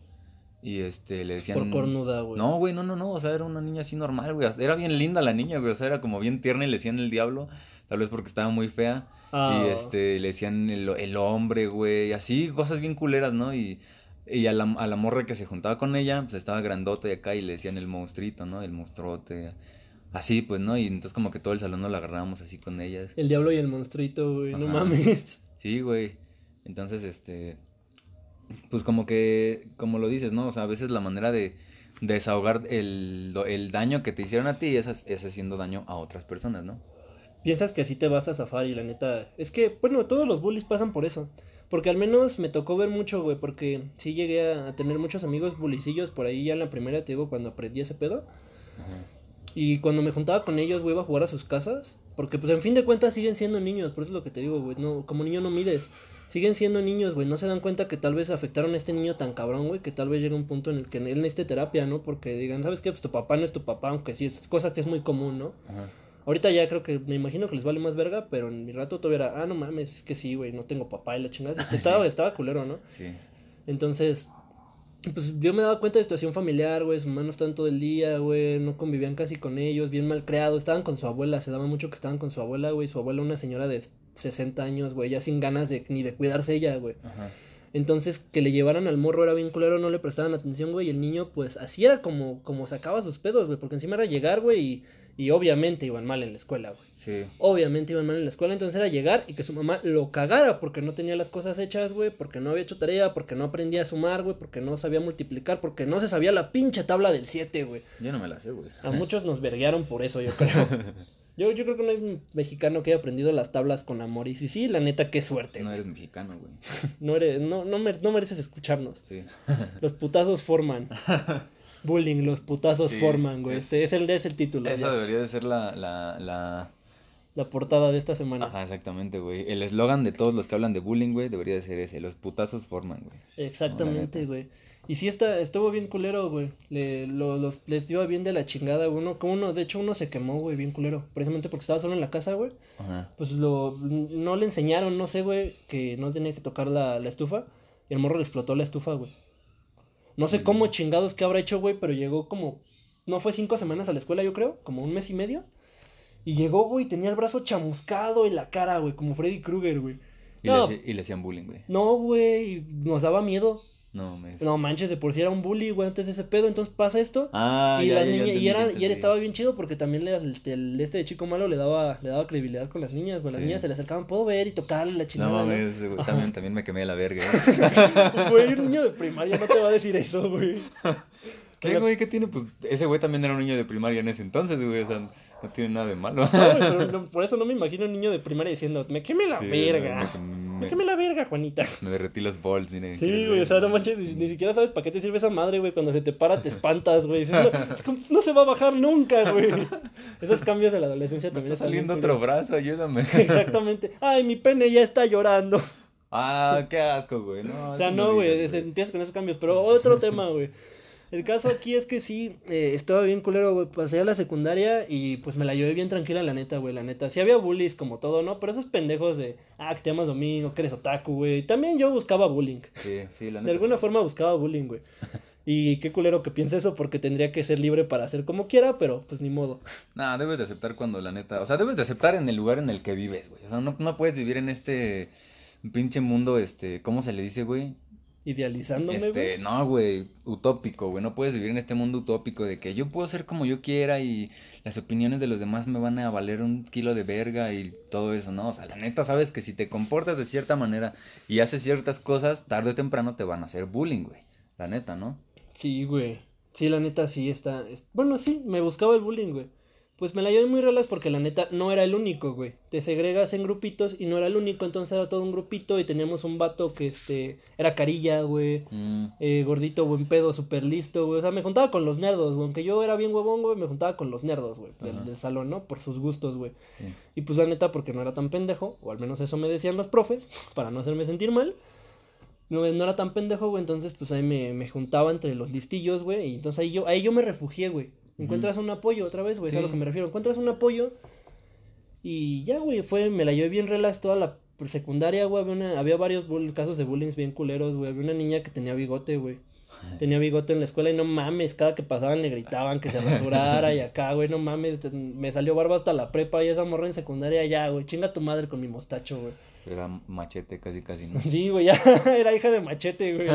A: Y este, le decían.
B: Por cornuda, güey.
A: No, güey, no, no, no. O sea, era una niña así normal, güey. Era bien linda la niña, güey. O sea, era como bien tierna y le decían el diablo. Tal vez porque estaba muy fea.
B: Ah.
A: Y este, le decían el, el hombre, güey. Así, cosas bien culeras, ¿no? Y, y a, la, a la morra que se juntaba con ella, pues estaba grandota de acá y le decían el monstruito, ¿no? El monstruote. Así, pues, ¿no? Y entonces como que todo el salón nos la agarrábamos así con ellas.
B: El diablo y el monstruito, güey. No mames.
A: Sí, güey. Entonces, este, pues como que, como lo dices, ¿no? O sea, a veces la manera de desahogar el, el daño que te hicieron a ti es, es haciendo daño a otras personas, ¿no?
B: Piensas que así te vas a zafar y la neta. Es que, bueno, todos los bullies pasan por eso. Porque al menos me tocó ver mucho, güey. Porque sí llegué a tener muchos amigos bullicillos por ahí ya en la primera, te digo, cuando aprendí ese pedo. Y cuando me juntaba con ellos, güey, iba a jugar a sus casas. Porque, pues, en fin de cuentas siguen siendo niños. Por eso es lo que te digo, güey. No, como niño no mides. Siguen siendo niños, güey. No se dan cuenta que tal vez afectaron a este niño tan cabrón, güey. Que tal vez llegue un punto en el que él necesite terapia, ¿no? Porque digan, ¿sabes qué? Pues tu papá no es tu papá, aunque sí es cosa que es muy común, ¿no?
A: Ajá.
B: Ahorita ya creo que me imagino que les vale más verga, pero en mi rato todavía era, ah, no mames, es que sí, güey, no tengo papá y la chingada. Estaba, estaba culero, ¿no?
A: Sí.
B: Entonces, pues yo me daba cuenta de situación familiar, güey, sus manos estaban todo el día, güey, no convivían casi con ellos, bien mal creados, estaban con su abuela, se daba mucho que estaban con su abuela, güey, su abuela una señora de 60 años, güey, ya sin ganas de ni de cuidarse ella, güey.
A: Ajá.
B: Entonces, que le llevaran al morro era bien culero, no le prestaban atención, güey, y el niño, pues, así era como, como sacaba sus pedos, güey, porque encima era llegar, güey, y, y obviamente iban mal en la escuela, güey.
A: Sí.
B: Obviamente iban mal en la escuela, entonces era llegar y que su mamá lo cagara porque no tenía las cosas hechas, güey, porque no había hecho tarea, porque no aprendía a sumar, güey, porque no sabía multiplicar, porque no se sabía la pinche tabla del 7, güey.
A: Yo no me la sé, güey.
B: A muchos nos verguearon por eso, yo creo. Yo, yo creo que no hay un mexicano que haya aprendido las tablas con amor. Y sí, sí, la neta, qué suerte.
A: No
B: güey.
A: eres mexicano, güey.
B: No, eres, no, no, mer- no mereces escucharnos.
A: Sí.
B: Los putazos forman. Bullying, los putazos
A: Sí,
B: forman, güey.
A: es-
B: Este es el, es el título.
A: Esa
B: ya.
A: debería de ser la, la, la...
B: La portada de esta semana.
A: Ajá, exactamente, güey. El eslogan de todos los que hablan de bullying, güey, debería de ser ese. Los putazos forman, güey.
B: Exactamente, güey. Y sí está, estuvo bien culero, güey. Le, lo- los, les iba bien de la chingada. Uno, como uno, de hecho, uno se quemó, güey, bien culero. Precisamente porque estaba solo en la casa, güey.
A: Ajá.
B: Pues lo, no le enseñaron, no sé, güey, que no tenía que tocar la, la estufa. Y el morro le explotó la estufa, güey. No sé cómo chingados que habrá hecho, güey, pero llegó como, no fue cinco semanas a la escuela, yo creo, como un mes y medio. Y llegó, güey, tenía el brazo chamuscado en la cara, güey, como Freddy Krueger, güey.
A: Y,
B: No.
A: le, y le hacían bullying, güey.
B: No, güey, nos daba miedo.
A: No, me...
B: No manches, de por sí era un bully, güey, antes de ese pedo, entonces pasa esto.
A: Ah,
B: y
A: ya,
B: las
A: ya, ya
B: niñas, y
A: entendí,
B: era,
A: ya
B: y él estaba bien chido porque también le- el, el- este de chico malo le daba, le daba credibilidad con las niñas, güey. Las
A: Sí.
B: niñas se le acercaban, puedo ver y tocarle la chingada. ¿no?
A: mames, güey. También, también me quemé la verga, ¿eh?
B: Güey, un niño de primaria no te va a decir eso, güey.
A: ¿Qué, güey? ¿Qué tiene? Pues ese güey también era un niño de primaria en ese entonces, güey. O sea, no tiene nada de malo.
B: No, güey, pero no- por eso no me imagino un niño de primaria diciendo, me queme la
A: Sí,
B: verga.
A: Me,
B: Me queme la verga, Juanita.
A: me derretí los balls, mire.
B: Sí, güey, o sea, no manches, ni, ni siquiera sabes para qué te sirve esa madre, güey. Cuando se te para, te espantas, güey. No, no se va a bajar nunca, güey. Esos cambios de la adolescencia
A: Me
B: también
A: está saliendo otro brazo, ayúdame.
B: Exactamente. Ay, mi pene ya está llorando.
A: Ah, qué asco, güey. No,
B: O sea, no, güey, empiezas con esos cambios. Pero otro tema, güey. El caso aquí es que sí, eh, estaba bien culero, güey. Pasé a la secundaria y pues me la llevé bien tranquila, la neta, güey, la neta. Sí había bullies como todo, ¿no? Pero esos pendejos de, ah, que te llamas Domingo, que eres otaku, güey. También yo buscaba bullying.
A: Sí, sí, la neta.
B: De alguna
A: sí.
B: forma buscaba bullying, güey. Y qué culero que piense eso porque tendría que ser libre para hacer como quiera, pero pues ni modo.
A: Nah, debes de aceptar cuando la neta. O sea, debes de aceptar en el lugar en el que vives, güey. O sea, no, no puedes vivir en este pinche mundo, este. ¿Cómo se le dice, güey?
B: Idealizándome,
A: Este,
B: güey.
A: no, güey, utópico, güey. No puedes vivir en este mundo utópico de que yo puedo ser como yo quiera y las opiniones de los demás me van a valer un kilo de verga y todo eso, ¿no? O sea, la neta, sabes que si te comportas de cierta manera y haces ciertas cosas, tarde o temprano te van a hacer bullying, güey. La neta, ¿no?
B: Sí, güey. Sí, la neta sí está. es- Bueno, sí, me buscaba el bullying, güey. Pues me la llevé muy relax porque la neta no era el único, güey. Te segregas en grupitos y no era el único, entonces era todo un grupito y teníamos un vato que este era carilla, güey.
A: Mm,
B: Eh, gordito, buen pedo, súper listo, güey. O sea, me juntaba con los nerdos, güey. Aunque yo era bien huevón, güey, me juntaba con los nerdos, güey, del, del salón, ¿no? Por sus gustos, güey.
A: sí.
B: Y pues la neta, porque no era tan pendejo, o al menos eso me decían los profes, para no hacerme sentir mal. no, no era tan pendejo, güey, entonces pues ahí me, me juntaba entre los listillos, güey, y entonces ahí yo, ahí yo me refugié, güey. Encuentras un apoyo otra vez, güey, es a lo
A: Sí.
B: que me refiero. Encuentras un apoyo y ya, güey, fue, me la llevé bien relax toda la secundaria, güey, había, una, había varios bull- casos de bullying bien culeros, güey, había una niña que tenía bigote, güey. Tenía bigote en la escuela y no mames, cada que pasaban le gritaban que se rasurara y acá, güey, no mames, te- me salió barba hasta la prepa y esa morra en secundaria ya, güey, chinga tu madre con mi mostacho, güey.
A: Era machete casi, casi, ¿no?
B: Sí, güey, ya era hija de machete, güey.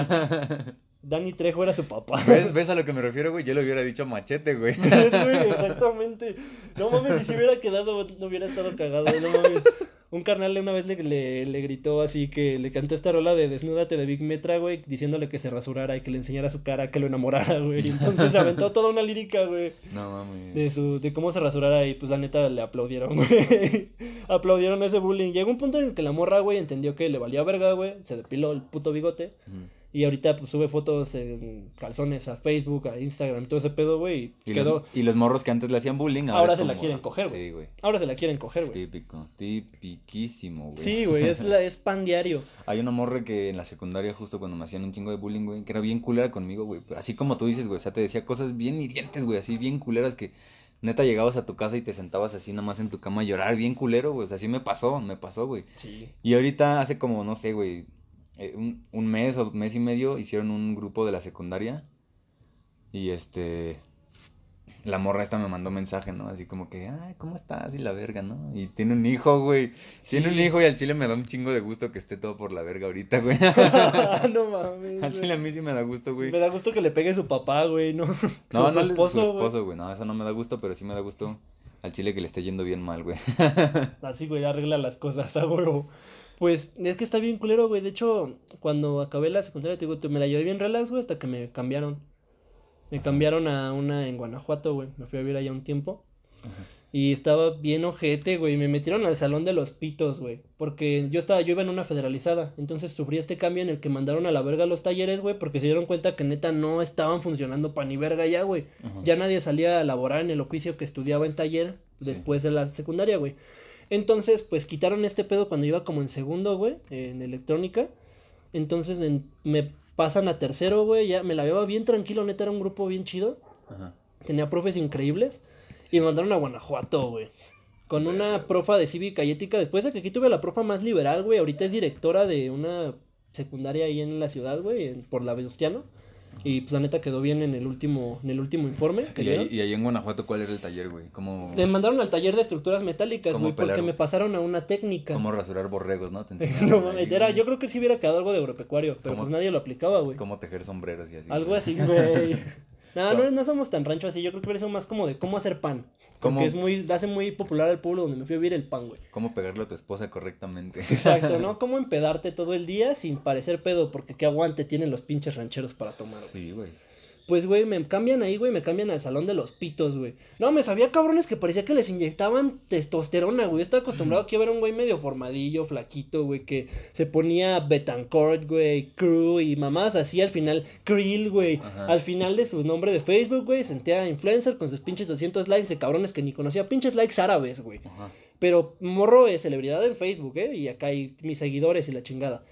B: Dani Trejo era su papá.
A: ¿Ves, ¿Ves a lo que me refiero, güey? Yo le hubiera dicho machete, güey.
B: ¿Ves, güey? Exactamente. No mames, y si hubiera quedado, no hubiera estado cagado, no mames. Un carnal una vez le, le, le gritó así que le cantó esta rola de Desnúdate de Big Metra, güey, diciéndole que se rasurara y que le enseñara su cara, que lo enamorara, güey. Y entonces se aventó toda una lírica, güey.
A: No mames.
B: De, su, de cómo se rasurara y pues la neta le aplaudieron, güey. aplaudieron ese bullying. Llegó un punto en el que la morra, güey, entendió que le valía verga, güey. Se depiló el puto bigote.
A: Ujú.
B: Y ahorita pues sube fotos en calzones a Facebook, a Instagram, todo ese pedo, güey. Y quedó.
A: los, y los morros que antes le hacían bullying, ahora,
B: Ahora se la quieren coger, güey.
A: Sí, güey.
B: Ahora se la quieren coger, güey.
A: Típico, tipiquísimo, güey.
B: Sí, güey, es, la, es pan diario.
A: Hay una morra que en la secundaria, justo cuando me hacían un chingo de bullying, güey, que era bien culera conmigo, güey. Así como tú dices, güey, o sea, te decía cosas bien hirientes, güey, así bien culeras que neta llegabas a tu casa y te sentabas así nomás en tu cama a llorar bien culero, güey. O sea, así me pasó, me pasó, güey.
B: Sí.
A: Y ahorita hace como, no sé, güey, eh, un, un mes o mes y medio hicieron un grupo de la secundaria y este... La morra esta me mandó mensaje, ¿no? Así como que, ay, ¿cómo estás? Y la verga, ¿no? Y tiene un hijo, güey. Tiene un
B: Sí.
A: hijo y al chile me da un chingo de gusto que esté todo por la verga ahorita, güey.
B: no mames.
A: al
B: güey.
A: chile a mí sí me da gusto, güey.
B: Me da gusto que le pegue su papá, güey, ¿no?
A: No,
B: su,
A: no,
B: su esposo,
A: su
B: güey.
A: esposo, güey. No, eso no me da gusto, pero sí me da gusto al chile que le esté yendo bien mal, güey.
B: Así, güey, arregla las cosas, a huevo. Pues es que está bien culero, güey. De hecho, cuando acabé la secundaria, te digo, me la llevé bien relax, güey, hasta que me cambiaron. Me cambiaron a una en Guanajuato, güey. Me fui a vivir allá un tiempo. Y estaba bien ojete, güey. Me metieron al salón de los pitos, güey. Porque yo estaba, yo iba en una federalizada. Entonces sufrí este cambio en el que mandaron a la verga los talleres, güey. Porque se dieron cuenta que neta no estaban funcionando pa' ni verga ya, güey. Ya nadie salía a laborar en el oficio que estudiaba en taller
A: Sí.
B: después de la secundaria, güey. Entonces, pues quitaron este pedo cuando iba como en segundo, güey, en electrónica. Entonces en- me pasan a tercero, güey. Ya me la llevaba bien tranquilo, neta, era un grupo bien chido.
A: Ajá.
B: Tenía profes increíbles. Y me mandaron a Guanajuato, güey. Con una profa de cívica y ética. Después de que aquí tuve la profa más liberal, güey. Ahorita es directora de una secundaria ahí en la ciudad, güey. Por la Venustiano. Y pues la neta quedó bien en el último, en el último informe que
A: Y ahí, y ahí en Guanajuato, ¿cuál era el taller, güey? ¿Cómo,
B: Me mandaron al taller de estructuras metálicas,
A: ¿Cómo
B: güey, porque me pasaron a una técnica.
A: cómo rasurar borregos, no? Te
B: No
A: ahí
B: era, yo creo que sí hubiera quedado algo de agropecuario, pero
A: ¿Cómo?
B: pues nadie lo aplicaba, güey.
A: Cómo tejer sombreros y así.
B: Algo
A: güey.
B: así, güey. No, no, no somos tan rancho así. Yo creo que hubiera sido más como de cómo hacer pan.
A: ¿Cómo?
B: Porque es muy, hace muy popular al pueblo donde me fui a vivir el pan, güey.
A: Cómo pegarle a tu esposa correctamente.
B: Exacto, ¿no? Cómo empedarte todo el día sin parecer pedo, porque qué aguante tienen los pinches rancheros para tomar, güey.
A: Sí, güey.
B: Pues, güey, me cambian ahí, güey, me cambian al salón de los pitos, güey. No, me sabía cabrones que parecía que les inyectaban testosterona, güey. Estaba acostumbrado aquí a ver a un güey medio formadillo, flaquito, güey, que se ponía Betancourt, güey, Crew y mamás así al final, Krill, güey. Al final de su nombre de Facebook, güey, sentía influencer con sus pinches 200 likes de cabrones que ni conocía, pinches likes árabes, güey. Pero morro es celebridad en Facebook, ¿eh? Y acá hay mis seguidores y la chingada.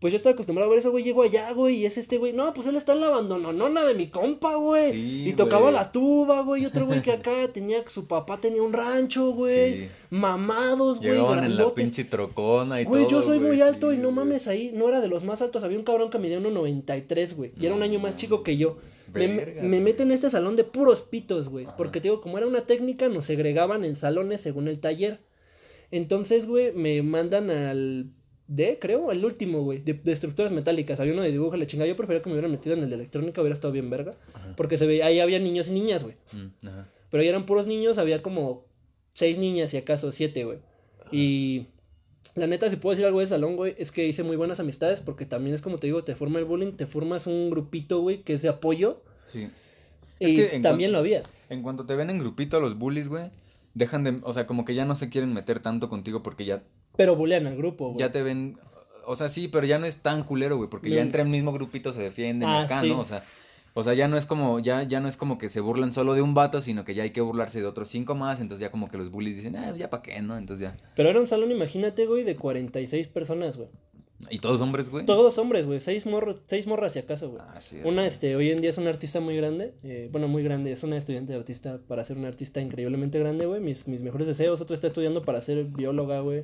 B: Pues yo estaba acostumbrado a ver eso, güey. Llego allá, güey, y es este, güey. No, pues él está en la abandononona de mi compa, güey.
A: Sí,
B: y tocaba
A: güey.
B: la tuba, güey. Y otro güey que acá tenía, su papá tenía un rancho, güey.
A: Sí.
B: Mamados, güey.
A: Llegaban en la pinche trocona y
B: Güey,
A: todo.
B: yo soy muy
A: güey,
B: alto
A: sí,
B: y no
A: güey.
B: mames, ahí no era de los más altos. Había un cabrón que medía 1.93, güey. Y era un año más chico que yo. Me,
A: Verga,
B: me
A: güey.
B: meten en este salón de puros pitos, güey.
A: Ajá.
B: Porque te digo, como era una técnica, nos segregaban en salones según el taller. Entonces, güey, me mandan al D, creo, el último, güey, de, de estructuras metálicas. Había uno de dibujo, la chingada. Yo prefería que me hubieran metido en el de electrónica, hubiera estado bien verga.
A: Ajá.
B: Porque se ve, ahí había niños y niñas, güey.
A: Mm, ajá.
B: Pero ahí eran puros niños, había como seis niñas, si acaso, siete, güey. Y la neta, si puedo decir algo de salón, güey, es que hice muy buenas amistades porque también es como te digo, te forma el bullying, te formas un grupito, güey, que es de apoyo.
A: Sí. Es
B: Y
A: que en
B: también lo había.
A: En cuanto te ven en grupito los bullies, güey, dejan de, o sea, como que ya no se quieren meter tanto contigo porque ya,
B: Pero bullean al grupo, güey.
A: ya te ven, o sea, sí, pero ya no es tan culero, güey, porque ya
B: No.
A: entre el mismo grupito se defienden
B: Ah,
A: acá,
B: sí.
A: ¿no? O sea, o sea, ya no es como, ya, ya no es como que se burlan solo de un vato, sino que ya hay que burlarse de otros cinco más, entonces ya como que los bullies dicen, ah, ya pa' qué, ¿no? Entonces ya.
B: Pero era un salón, imagínate, güey, de 46 personas, güey.
A: ¿Y todos hombres, güey?
B: Todos hombres, güey. Seis, morros, seis morras si acaso, güey.
A: Ah, sí.
B: Una, este, hoy en día es una artista muy grande. eh, bueno, muy grande. Es una estudiante de artista para ser una artista increíblemente grande, güey. Mis, mis mejores deseos. Otro está estudiando para ser bióloga, güey.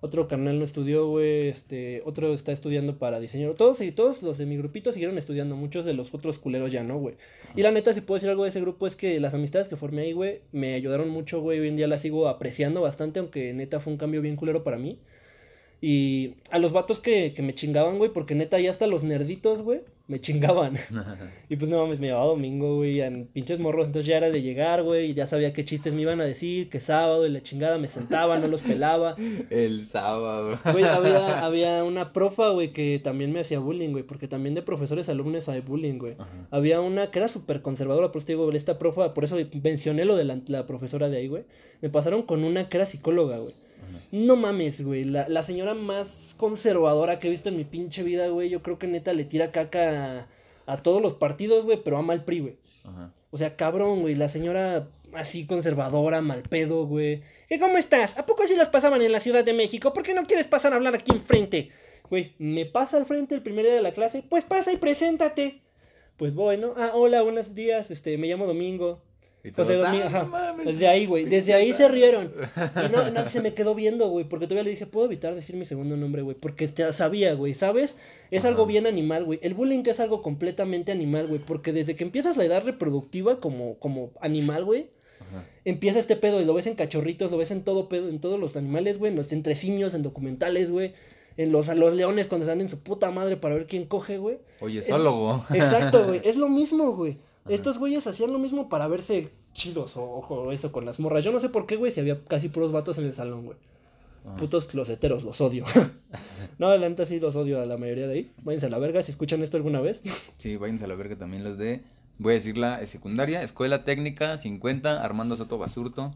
B: Otro carnal no estudió, güey. Este, otro está estudiando para diseño. Todos y todos los de mi grupito siguieron estudiando. Muchos de los otros culeros ya no, güey. Y la neta, si puedo decir algo de ese grupo, es que las amistades que formé ahí, güey, me ayudaron mucho, güey. Hoy en día las sigo apreciando bastante, aunque neta fue un cambio bien culero para mí. Y a los vatos que, que me chingaban, güey, porque neta ya hasta los nerditos, güey, me chingaban. y pues no mames, me llevaba domingo, güey, en pinches morros, entonces ya era de llegar, güey, y ya sabía qué chistes me iban a decir, que sábado y la chingada me sentaba, no los pelaba.
A: El sábado.
B: Güey, había, había una profa, güey, que también me hacía bullying, güey, porque también de profesores alumnos hay bullying, güey.
A: Ajá.
B: Había una que era súper conservadora, por eso te digo, esta profa, por eso mencioné lo de la, la profesora de ahí, güey. Me pasaron con una que era psicóloga, güey. No mames, güey. La, la señora más conservadora que he visto en mi pinche vida, güey. Yo creo que neta le tira caca a, a todos los partidos, güey, pero ama al PRI, güey.
A: Ajá.
B: O sea, cabrón, güey. La señora así conservadora, mal pedo, güey. ¿Qué cómo estás? ¿A poco así las pasaban en la Ciudad de México? ¿Por qué no quieres pasar a hablar aquí enfrente? Güey, me pasa al frente el primer día de la clase. Pues pasa y preséntate. Pues voy, ¿no? Ah, hola, buenos días. Este, me llamo Domingo.
A: Y
B: José
A: todos,
B: Domingo,
A: "Ah,
B: ajá.
A: no mames,
B: Desde ahí, güey. Desde ahí se rieron. Y no, no, se me quedó viendo, güey. Porque todavía le dije, ¿puedo evitar decir mi segundo nombre, güey? Porque te sabía, güey. ¿Sabes? Es
A: Ajá.
B: algo bien animal, güey. El bullying es algo completamente animal, güey. Porque desde que empiezas la edad reproductiva como, como animal, güey.
A: Ajá.
B: Empieza este pedo y lo ves en cachorritos, lo ves en todo pedo, en todos los animales, güey. En los entre simios, en documentales, güey. En los, a los leones cuando están en su puta madre para ver quién coge, güey.
A: Oye,
B: Es-
A: sólogo.
B: Exacto, güey. Es lo mismo, güey.
A: Ajá.
B: Estos güeyes hacían lo mismo para verse chidos o, o eso con las morras. Yo no sé por qué, güey, si había casi puros vatos en el salón, güey.
A: Ajá.
B: Putos closeteros, los odio. no, la neta sí los odio a la mayoría de ahí. Váyanse a la verga si escuchan esto alguna vez.
A: Sí, váyanse a la verga también los de. Voy a decir la secundaria, Escuela Técnica 50, Armando Soto Basurto.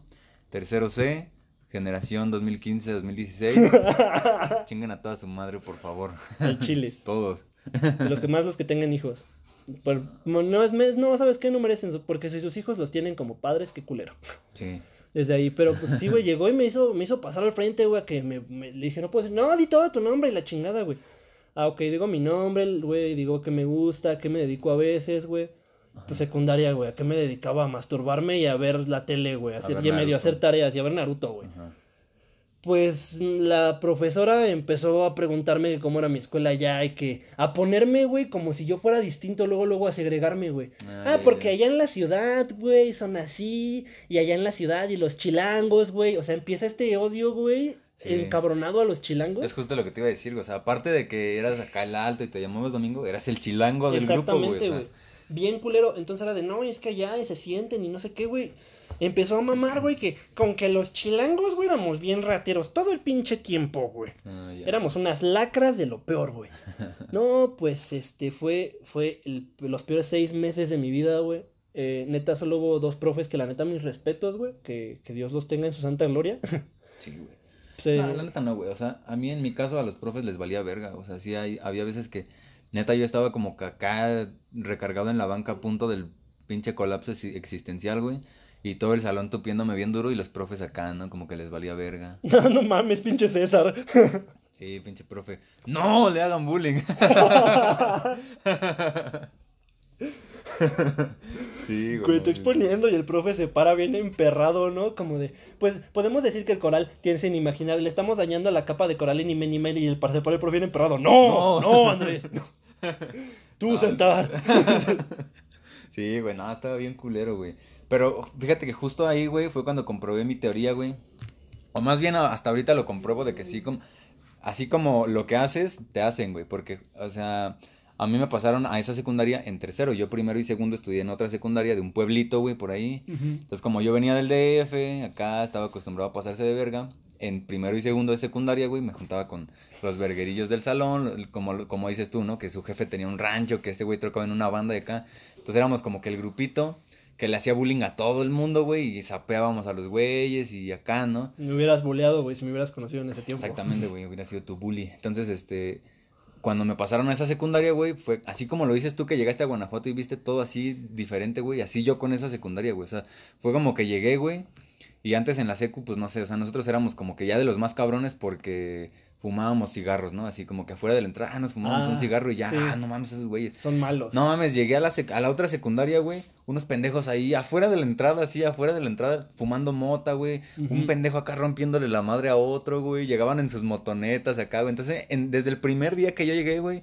A: Tercero C, Generación 2015-2016. Chinguen a toda su madre, por favor.
B: Al chile.
A: Todos.
B: Los que más los que tengan hijos. Por- no, es, no, ¿sabes qué? No merecen, porque si sus hijos los tienen como padres, qué culero.
A: Sí.
B: Desde ahí, pero pues sí, güey, llegó y me hizo, me hizo pasar al frente, güey, a que me, me- le dije, no puedo decir, no, di todo tu nombre y la chingada, güey. Ah, ok, digo mi nombre, güey, digo que me gusta, a qué me dedico a veces, güey. Pues secundaria, güey, a qué me dedicaba a masturbarme y a ver la tele, güey, a hacer, y a medio
A: Naruto.
B: hacer tareas y a ver Naruto, güey.
A: Ajá.
B: Pues la profesora empezó a preguntarme cómo era mi escuela allá y que a ponerme, güey, como si yo fuera distinto, luego, luego a segregarme, güey.
A: Ah,
B: porque allá en la ciudad, güey, son así, y allá en la ciudad, y los chilangos, güey, o sea, empieza este odio, güey,
A: Sí.
B: encabronado a los chilangos.
A: Es justo lo que te iba a decir, güey. O sea, aparte de que eras acá el alto y te llamabas Domingo, eras el chilango del grupo, güey.
B: Exactamente,
A: o sea.
B: güey. Bien culero, entonces era de, no, es que allá y se sienten y no sé qué, güey. Empezó a mamar, güey, que con que los chilangos, güey, éramos bien rateros todo el pinche tiempo, güey.
A: Ah.
B: Éramos unas lacras de lo peor, güey. No, pues este fue, fue el- los peores seis meses de mi vida, güey. Eh, neta, solo hubo dos profes que la neta mis respetos, güey. Que, que Dios los tenga en su santa gloria.
A: Sí, güey.
B: Eh,
A: No, la neta no, güey. O sea, a mí en mi caso a los profes les valía verga. O sea, sí hay, había veces que neta yo estaba como que acá recargado en la banca a punto del pinche colapso exi- existencial, güey. Y todo el salón tupiéndome bien duro y los profes acá, ¿no? Como que les valía verga.
B: no, no mames, pinche César.
A: Sí, pinche profe. ¡No! Le hagan bullying. sí,
B: Güey, tú exponiendo y el profe se para bien emperrado, ¿no? Como de, pues podemos decir que el coral tiene sin inimaginable. Le estamos dañando la capa de coral en Imen Imen y el parce para el profe bien emperrado. No,
A: No.
B: no, Andrés. no. Tú sentar.
A: Sí, güey, no, estaba bien culero, güey. Pero fíjate que justo ahí, güey, fue cuando comprobé mi teoría, güey. O más bien hasta ahorita lo compruebo de que sí, como, así como lo que haces, te hacen, güey. Porque, o sea, a mí me pasaron a esa secundaria en tercero. Yo primero y segundo estudié en otra secundaria de un pueblito, güey, por ahí. Entonces, como yo venía del DF, acá estaba acostumbrado a pasarse de verga. En primero y segundo de secundaria, güey, me juntaba con los verguerillos del salón, como, como dices tú, ¿no? Que su jefe tenía un rancho, que este güey tocaba en una banda de acá. Entonces éramos como que el grupito que le hacía bullying a todo el mundo, güey, y sapeábamos a los güeyes y acá, ¿no?
B: Me hubieras boleado, güey, si me hubieras conocido en ese tiempo.
A: Exactamente, güey, hubiera sido tu bully. Entonces, este, cuando me pasaron a esa secundaria, güey, fue así como lo dices tú que llegaste a Guanajuato y viste todo así diferente, güey, así yo con esa secundaria, güey, o sea, fue como que llegué, güey, y antes en la secu, pues no sé, o sea, nosotros éramos como que ya de los más cabrones porque, fumábamos cigarros, ¿no? Así como que afuera de la entrada, ah, nos fumábamos
B: Ah,
A: un cigarro y ya,
B: sí.
A: ah, no mames, esos güeyes.
B: Son malos.
A: No mames, llegué a la, sec- a la otra secundaria, güey. Unos pendejos ahí, afuera de la entrada, así, afuera de la entrada, fumando mota, güey. Un pendejo acá rompiéndole la madre a otro, güey. Llegaban en sus motonetas acá, güey. Entonces, en- desde el primer día que yo llegué, güey,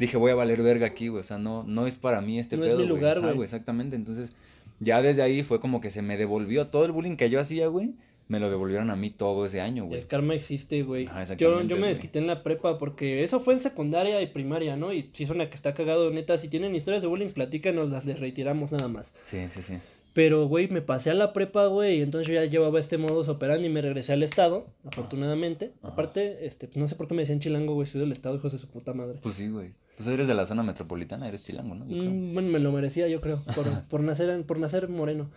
A: dije, voy a valer verga aquí, güey. O sea, no, no es para mí este
B: No es
A: pedo,
B: mi
A: güey.
B: lugar, güey.
A: exactamente. Entonces, ya desde ahí fue como que se me devolvió todo el bullying que yo hacía, güey. Me lo devolvieron a mí todo ese año, güey.
B: El karma existe, güey.
A: Ajá,
B: Yo, yo me desquité en la prepa porque eso fue en secundaria y primaria, ¿no? Y si suena que está cagado, neta, si tienen historias de bullying, platícanos, las les retiramos nada más.
A: Sí, sí, sí.
B: Pero, güey, me pasé a la prepa, güey, y entonces yo ya llevaba este modus operandi y me regresé al estado, afortunadamente.
A: Ajá.
B: Aparte, este, pues, no sé por qué me decían chilango, güey, soy del estado, hijos de su puta madre.
A: Pues sí, güey. Pues eres de la zona metropolitana, eres chilango, ¿no? Yo creo.
B: Mm, bueno, me lo merecía, yo creo, por, por nacer, por nacer moreno.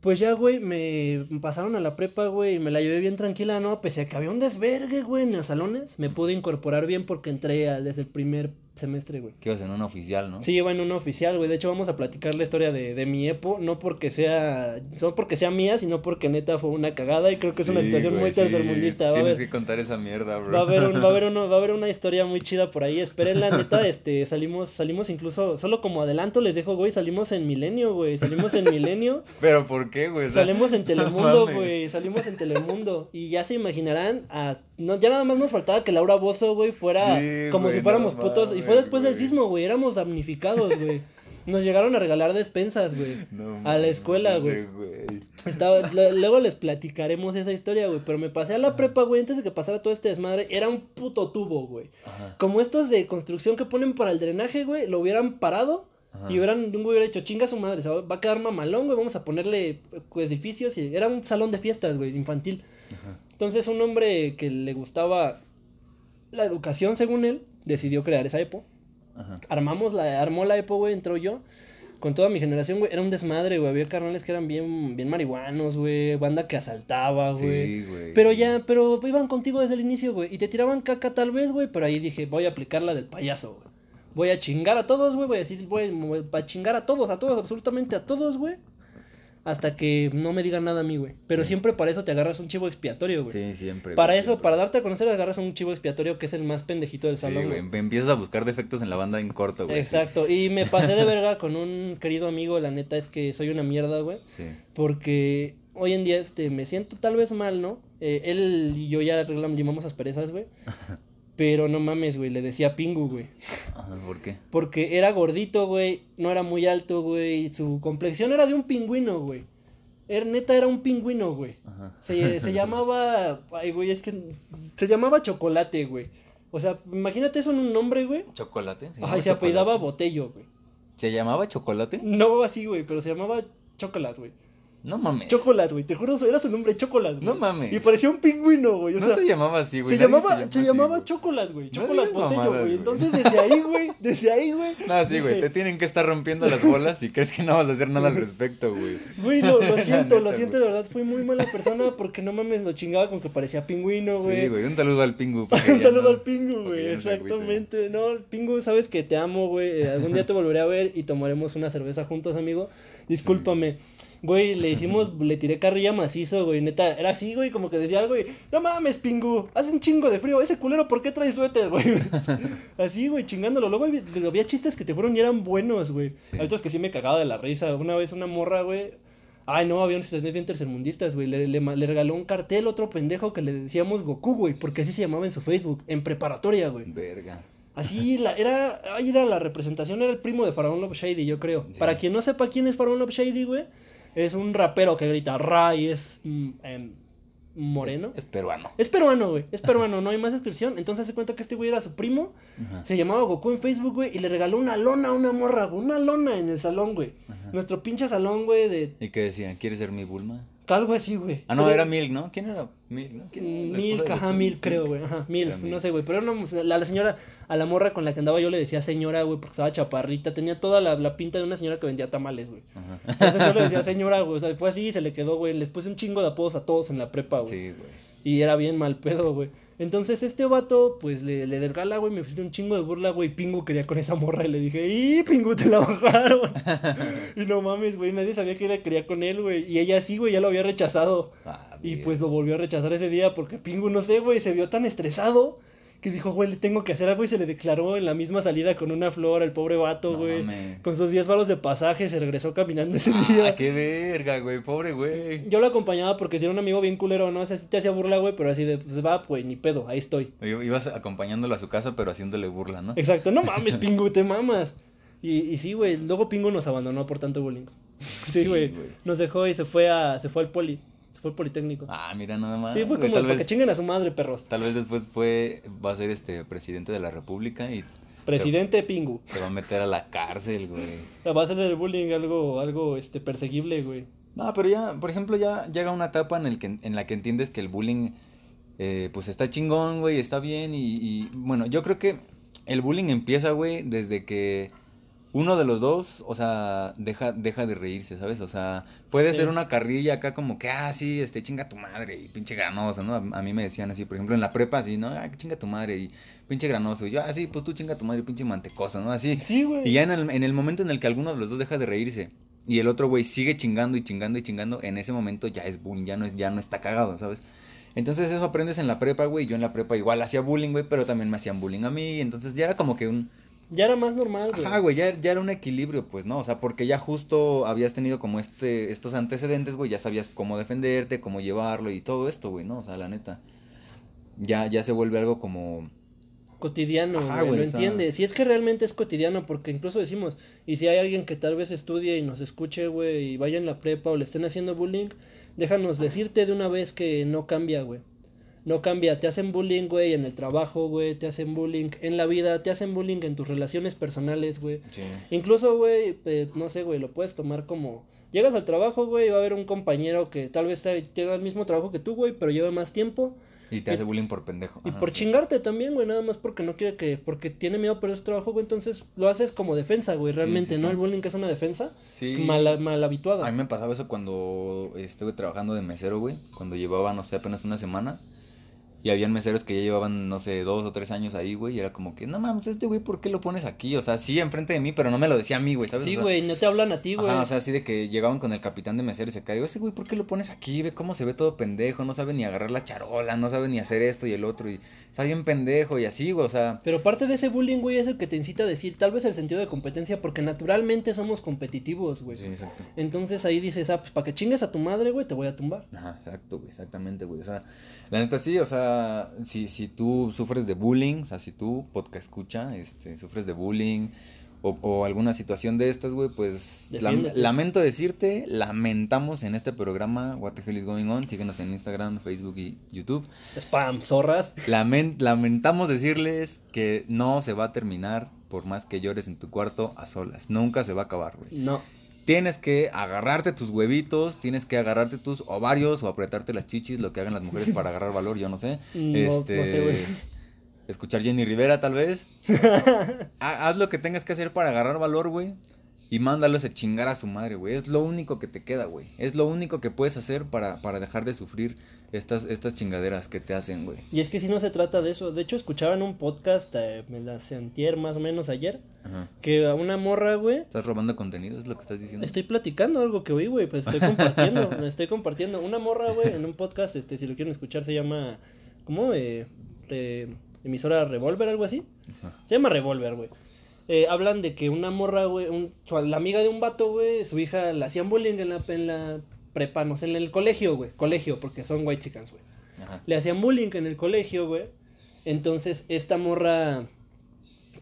B: Pues ya, güey, me pasaron a la prepa, güey, y me la llevé bien tranquila, ¿no? Pese a que había un desvergue, güey, en los salones, me pude incorporar bien porque entré a- desde el primer semestre, güey.
A: Que ibas en una oficial, ¿no?
B: Sí, iba en una oficial, güey. De hecho, vamos a platicar la historia de, de mi EPO, no porque sea, no porque sea mía, sino porque neta fue una cagada y creo que es una situación
A: güey,
B: muy
A: sí.
B: tercermundista. Va
A: Tienes
B: haber,
A: que contar esa mierda, bro.
B: Va a haber un, va a haber uno, va a haber una historia muy chida por ahí. Esperen la neta, este, salimos, salimos incluso, solo como adelanto les dejo, güey, salimos en Milenio, güey, salimos en Milenio,
A: Pero ¿por qué, güey? O sea,
B: salimos en Telemundo, güey, salimos en Telemundo y ya se imaginarán a, no, ya nada más nos faltaba que Laura Bozo, güey, fuera
A: Sí,
B: como
A: güey,
B: si fuéramos
A: no
B: putos y fue después del sismo, güey, éramos damnificados, güey. Nos llegaron a regalar despensas, güey.
A: No
B: a la escuela, güey. Estaba, luego les platicaremos esa historia, güey. Pero me pasé a la prepa, güey, antes de que pasara todo este desmadre. Era un puto tubo, güey. Como estos de construcción que ponen para el drenaje, güey. Lo hubieran parado
A: Ajá.
B: y hubieran, un güey hubiera dicho, chinga su madre, va a quedar mamalón, güey. Vamos a ponerle pues, edificios. Y era un salón de fiestas, güey, infantil.
A: Ajá.
B: Entonces, un hombre que le gustaba la educación, según él, decidió crear esa EPO.
A: Ajá.
B: Armamos la, armó la EPO, güey, entró yo. Con toda mi generación, güey, era un desmadre, güey. Había carnales que eran bien, bien marihuanos, güey. Banda que asaltaba, güey.
A: Sí, güey.
B: Pero ya, pero iban contigo desde el inicio, güey. Y te tiraban caca tal vez, güey. Pero ahí dije, voy a aplicar la del payaso, güey. Voy a chingar a todos, güey. Voy a decir, voy a chingar a todos, a todos, absolutamente a todos, güey. Hasta que no me digan nada a mí, güey. Pero
A: Sí.
B: siempre para eso te agarras un chivo expiatorio, güey.
A: Sí, siempre.
B: Para
A: güey,
B: eso,
A: siempre.
B: para darte a conocer, agarras un chivo expiatorio que es el más pendejito del
A: Sí,
B: salón,
A: güey.
B: güey.
A: em- Empiezas a buscar defectos en la banda en corto, güey.
B: Exacto. Y me pasé de verga con un querido amigo, la neta es que soy una mierda, güey.
A: Sí.
B: Porque hoy en día este, me siento tal vez mal, ¿no? Eh, él y yo ya arreglamos, limamos asperezas, güey. Pero no mames, güey, le decía pingu, güey.
A: Ajá, ¿por qué?
B: Porque era gordito, güey, no era muy alto, güey. y Su complexión era de un pingüino, güey. Era, neta era un pingüino, güey.
A: Ajá.
B: Se, se llamaba. Ay, güey, es que. Se llamaba Chocolate, güey. O sea, imagínate eso en un nombre, güey.
A: ¿Chocolate? ¿Se
B: Ajá,
A: llamaba
B: y se apellidaba
A: chocolate?
B: Botello, güey.
A: ¿Se llamaba chocolate?
B: No así, güey, pero se llamaba Chocolate, güey.
A: No mames.
B: Chocolate, güey. Te juro, era su nombre, Chocolate. güey.
A: No mames.
B: Y parecía un pingüino, güey. O
A: no
B: sea,
A: se llamaba así, güey.
B: se llamaba,
A: llama
B: se
A: así,
B: llamaba
A: güey.
B: Chocolate, güey.
A: No
B: Chocolate
A: digas
B: Botello, güey. Entonces, desde ahí, güey, desde ahí, güey.
A: No, sí, güey. Te tienen que estar rompiendo las bolas y crees que no vas a hacer nada al respecto, güey.
B: Güey, lo, lo siento, lo siento, de verdad, fui muy mala persona porque no mames, lo chingaba con que parecía pingüino, güey.
A: Sí, güey. Un saludo al pingu.
B: Un saludo
A: no-
B: al Pingu, güey,
A: no
B: exactamente. No, Pingu, sabes que te amo, güey. Eh, Algún día te volveré a ver y tomaremos una cerveza juntos, amigo. Discúlpame. Güey, le hicimos, le tiré carrilla macizo, güey, neta, era así, güey, como que decía algo, güey, no mames, Pingu, hace un chingo de frío, ese culero, ¿por qué trae suéter, güey? Así, güey, chingándolo, luego había- había chistes que te fueron y eran buenos, güey,
A: Sí.
B: hay otros que sí me cagaba de la risa, una vez una morra, güey, ay, no, había unas situaciones bien tercermundistas, güey, le, le, regaló un cartel otro pendejo que le decíamos Goku, güey, porque así se llamaba en su Facebook, en preparatoria, güey.
A: Verga.
B: Así la, era, ahí era la representación, era el primo de Faraón Love Shady, yo creo.
A: Sí.
B: Para quien no sepa quién es Faraón Love Shady, güey, es un rapero que grita ra y es mm, em, moreno.
A: Es, es peruano.
B: Es peruano, güey, es peruano, no hay más descripción. Entonces se cuenta que este güey era su primo,
A: Ajá.
B: se llamaba Goku en Facebook, güey, y le regaló una lona a una morra, güey, una lona en el salón, güey.
A: Ajá.
B: Nuestro pinche salón, güey, de
A: ¿Y qué decían? ¿Quieres ser mi Bulma?
B: Algo así, güey.
A: Ah, no,
B: Pero-
A: era Milk, ¿no? ¿Quién era Milk? ¿no? ¿Quién era
B: Milk, ajá? Milk, creo, güey. Ajá, Milk, no sé, güey. Pero era una, la, la señora, a la morra con la que andaba yo le decía señora, güey, porque estaba chaparrita. Tenía toda la, la pinta de una señora que vendía tamales, güey.
A: Ajá.
B: Entonces yo le decía señora, güey. O sea, fue así y se le quedó, güey. Les puse un chingo de apodos a todos en la prepa, güey.
A: Sí, güey.
B: Y era bien mal pedo, güey. Entonces este vato, pues le, le del gala, güey, me pusiste un chingo de burla, güey. Pingu quería con esa morra y le dije, ¡y Pingu te la bajaron! y no mames, güey, nadie sabía que ella quería con él, güey. Y ella sí, güey, ya lo había rechazado.
A: Ah,
B: Y pues lo volvió a rechazar ese día porque Pingu, no sé, güey, se vio tan estresado que dijo, güey, le tengo que hacer algo y se le declaró en la misma salida con una flor al pobre vato,
A: No
B: güey. con sus 10 balos de pasaje se regresó caminando ese
A: Ah,
B: día.
A: qué verga, güey, pobre güey.
B: Yo lo acompañaba porque si era un amigo bien culero, ¿no? O sea, sí te hacía burla, güey, pero así de, pues va, güey, ni pedo, ahí estoy.
A: I- Ibas acompañándolo a su casa, pero haciéndole burla, ¿no?
B: Exacto, no mames, Pingu, te mamas. Y, y sí, güey, luego Pingu nos abandonó por tanto bullying. Sí, güey, nos dejó y se fue a, se fue al poli, fue al Politécnico.
A: Ah, mira nada más.
B: sí, fue como
A: tal
B: para
A: vez,
B: que chinguen a su madre, perros.
A: tal vez después fue, va a ser este presidente de la república y
B: Presidente Pingu.
A: te va a meter a la cárcel, güey.
B: La base del bullying algo, algo, este, perseguible, güey.
A: No, pero ya, por ejemplo, ya llega una etapa en, el que, en la que entiendes que el bullying, eh, pues está chingón, güey, está bien y, y, bueno, yo creo que el bullying empieza, güey, desde que uno de los dos, o sea, deja, deja de reírse, ¿sabes? O sea, puede
B: Sí.
A: ser una carrilla acá como que, ah, sí, este, chinga tu madre y pinche granoso, ¿no? A, a mí me decían así, por ejemplo, en la prepa, así, ¿no? Ah, chinga tu madre y pinche granoso. Y yo, ah, sí, pues tú chinga tu madre y pinche mantecoso, ¿no? Así.
B: Sí, güey.
A: Y ya en el, en el momento en el que alguno de los dos deja de reírse y el otro güey sigue chingando y chingando y chingando, en ese momento ya es bullying, ya no, es, ya no está cagado, ¿sabes? Entonces eso aprendes en la prepa, güey. Yo en la prepa igual hacía bullying, güey, pero también me hacían bullying a mí. Entonces ya era como que un...
B: Ya era más normal, güey.
A: Ajá, güey, ya, ya era un equilibrio, pues, ¿no? O sea, porque ya justo habías tenido como este, estos antecedentes, güey, ya sabías cómo defenderte, cómo llevarlo y todo esto, güey, ¿no? O sea, la neta. Ya, ya se vuelve algo como...
B: cotidiano,
A: Ajá,
B: güey, lo
A: o sea-
B: entiendes. Si es que realmente es cotidiano, porque incluso decimos, y si hay alguien que tal vez estudie y nos escuche, güey, y vaya en la prepa o le estén haciendo bullying, déjanos decirte de una vez que no cambia, güey. No cambia, te hacen bullying, güey, en el trabajo, güey, te hacen bullying en la vida, te hacen bullying en tus relaciones personales, güey.
A: Sí.
B: Incluso, güey, eh, no sé, güey, lo puedes tomar como... Llegas al trabajo, güey, y va a haber un compañero que tal vez tenga el mismo trabajo que tú, güey, pero lleva más tiempo.
A: Y te
B: Y-
A: hace bullying por pendejo.
B: Y
A: Ajá,
B: por
A: sí.
B: chingarte también, güey, nada más porque no quiere que, porque tiene miedo a perder su trabajo, güey, entonces lo haces como defensa, güey, realmente,
A: sí,
B: ¿no? El bullying que es una defensa mal, mal habituada.
A: A mí me pasaba eso cuando estuve trabajando de mesero, güey. Cuando llevaba, no sé, apenas una semana. Y habían meseros que ya llevaban, no sé, dos o tres años ahí, güey. Y era como que, no mames, este güey, ¿por qué lo pones aquí? O sea, sí, enfrente de mí, pero no me lo decía a mí, güey, ¿sabes?
B: Sí,
A: O sea,
B: güey, no te hablan a ti, güey.
A: O sea, así de que llegaban con el capitán de mesero y se cae. Ese güey, ¿por qué lo pones aquí? Ve cómo se ve todo pendejo. No sabe ni agarrar la charola, no sabe ni hacer esto y el otro. Y está bien pendejo y así, güey, o sea.
B: Pero parte de ese bullying, güey, es el que te incita a decir, tal vez el sentido de competencia, porque naturalmente somos competitivos, güey.
A: Sí, exacto.
B: Entonces ahí dices, ah, pues para que chingues a tu madre, güey, te voy a tumbar.
A: Ajá, exacto, güey, exactamente, güey. O sea, la neta sí, o sea, si, si tú sufres de bullying, o sea, si tú, podcast escucha, este, sufres de bullying o, o alguna situación de estas, güey, pues lam- lamento decirte, lamentamos en este programa What the Hell is Going On, síguenos en Instagram, Facebook y YouTube.
B: Spam, zorras.
A: Lamen- lamentamos decirles que no se va a terminar por más que llores en tu cuarto a solas, nunca se va a acabar, güey.
B: No.
A: Tienes que agarrarte tus huevitos, tienes que agarrarte tus ovarios o apretarte las chichis, lo que hagan las mujeres para agarrar valor, yo no sé.
B: No,
A: este,
B: no sé, güey.
A: Escuchar Jenny Rivera, tal vez. Ha- Haz lo que tengas que hacer para agarrar valor, güey. Y mándalos a chingar a su madre, güey. Es lo único que te queda, güey. Es lo único que puedes hacer para, para dejar de sufrir estas, estas chingaderas que te hacen, güey.
B: Y es que si no se trata de eso. De hecho, escuchaba en un podcast, eh, me la antier más o menos ayer,
A: Ajá.
B: que a una morra, güey,
A: ¿Estás robando contenido? ¿Es lo que estás diciendo?
B: Estoy platicando algo que oí, güey, pues estoy compartiendo, me estoy compartiendo. Una morra, güey, en un podcast, este, si lo quieren escuchar, se llama, ¿cómo? Eh, eh, emisora Revolver, algo así.
A: Ajá.
B: Se llama Revolver, güey. Eh, hablan de que una morra, güey, un- la amiga de un vato, güey, su hija la hacían bullying en la, en la prepa, no sé, en el colegio, güey, colegio, porque son white chickens, güey.
A: Ajá.
B: Le hacían bullying en el colegio, güey. Entonces, esta morra,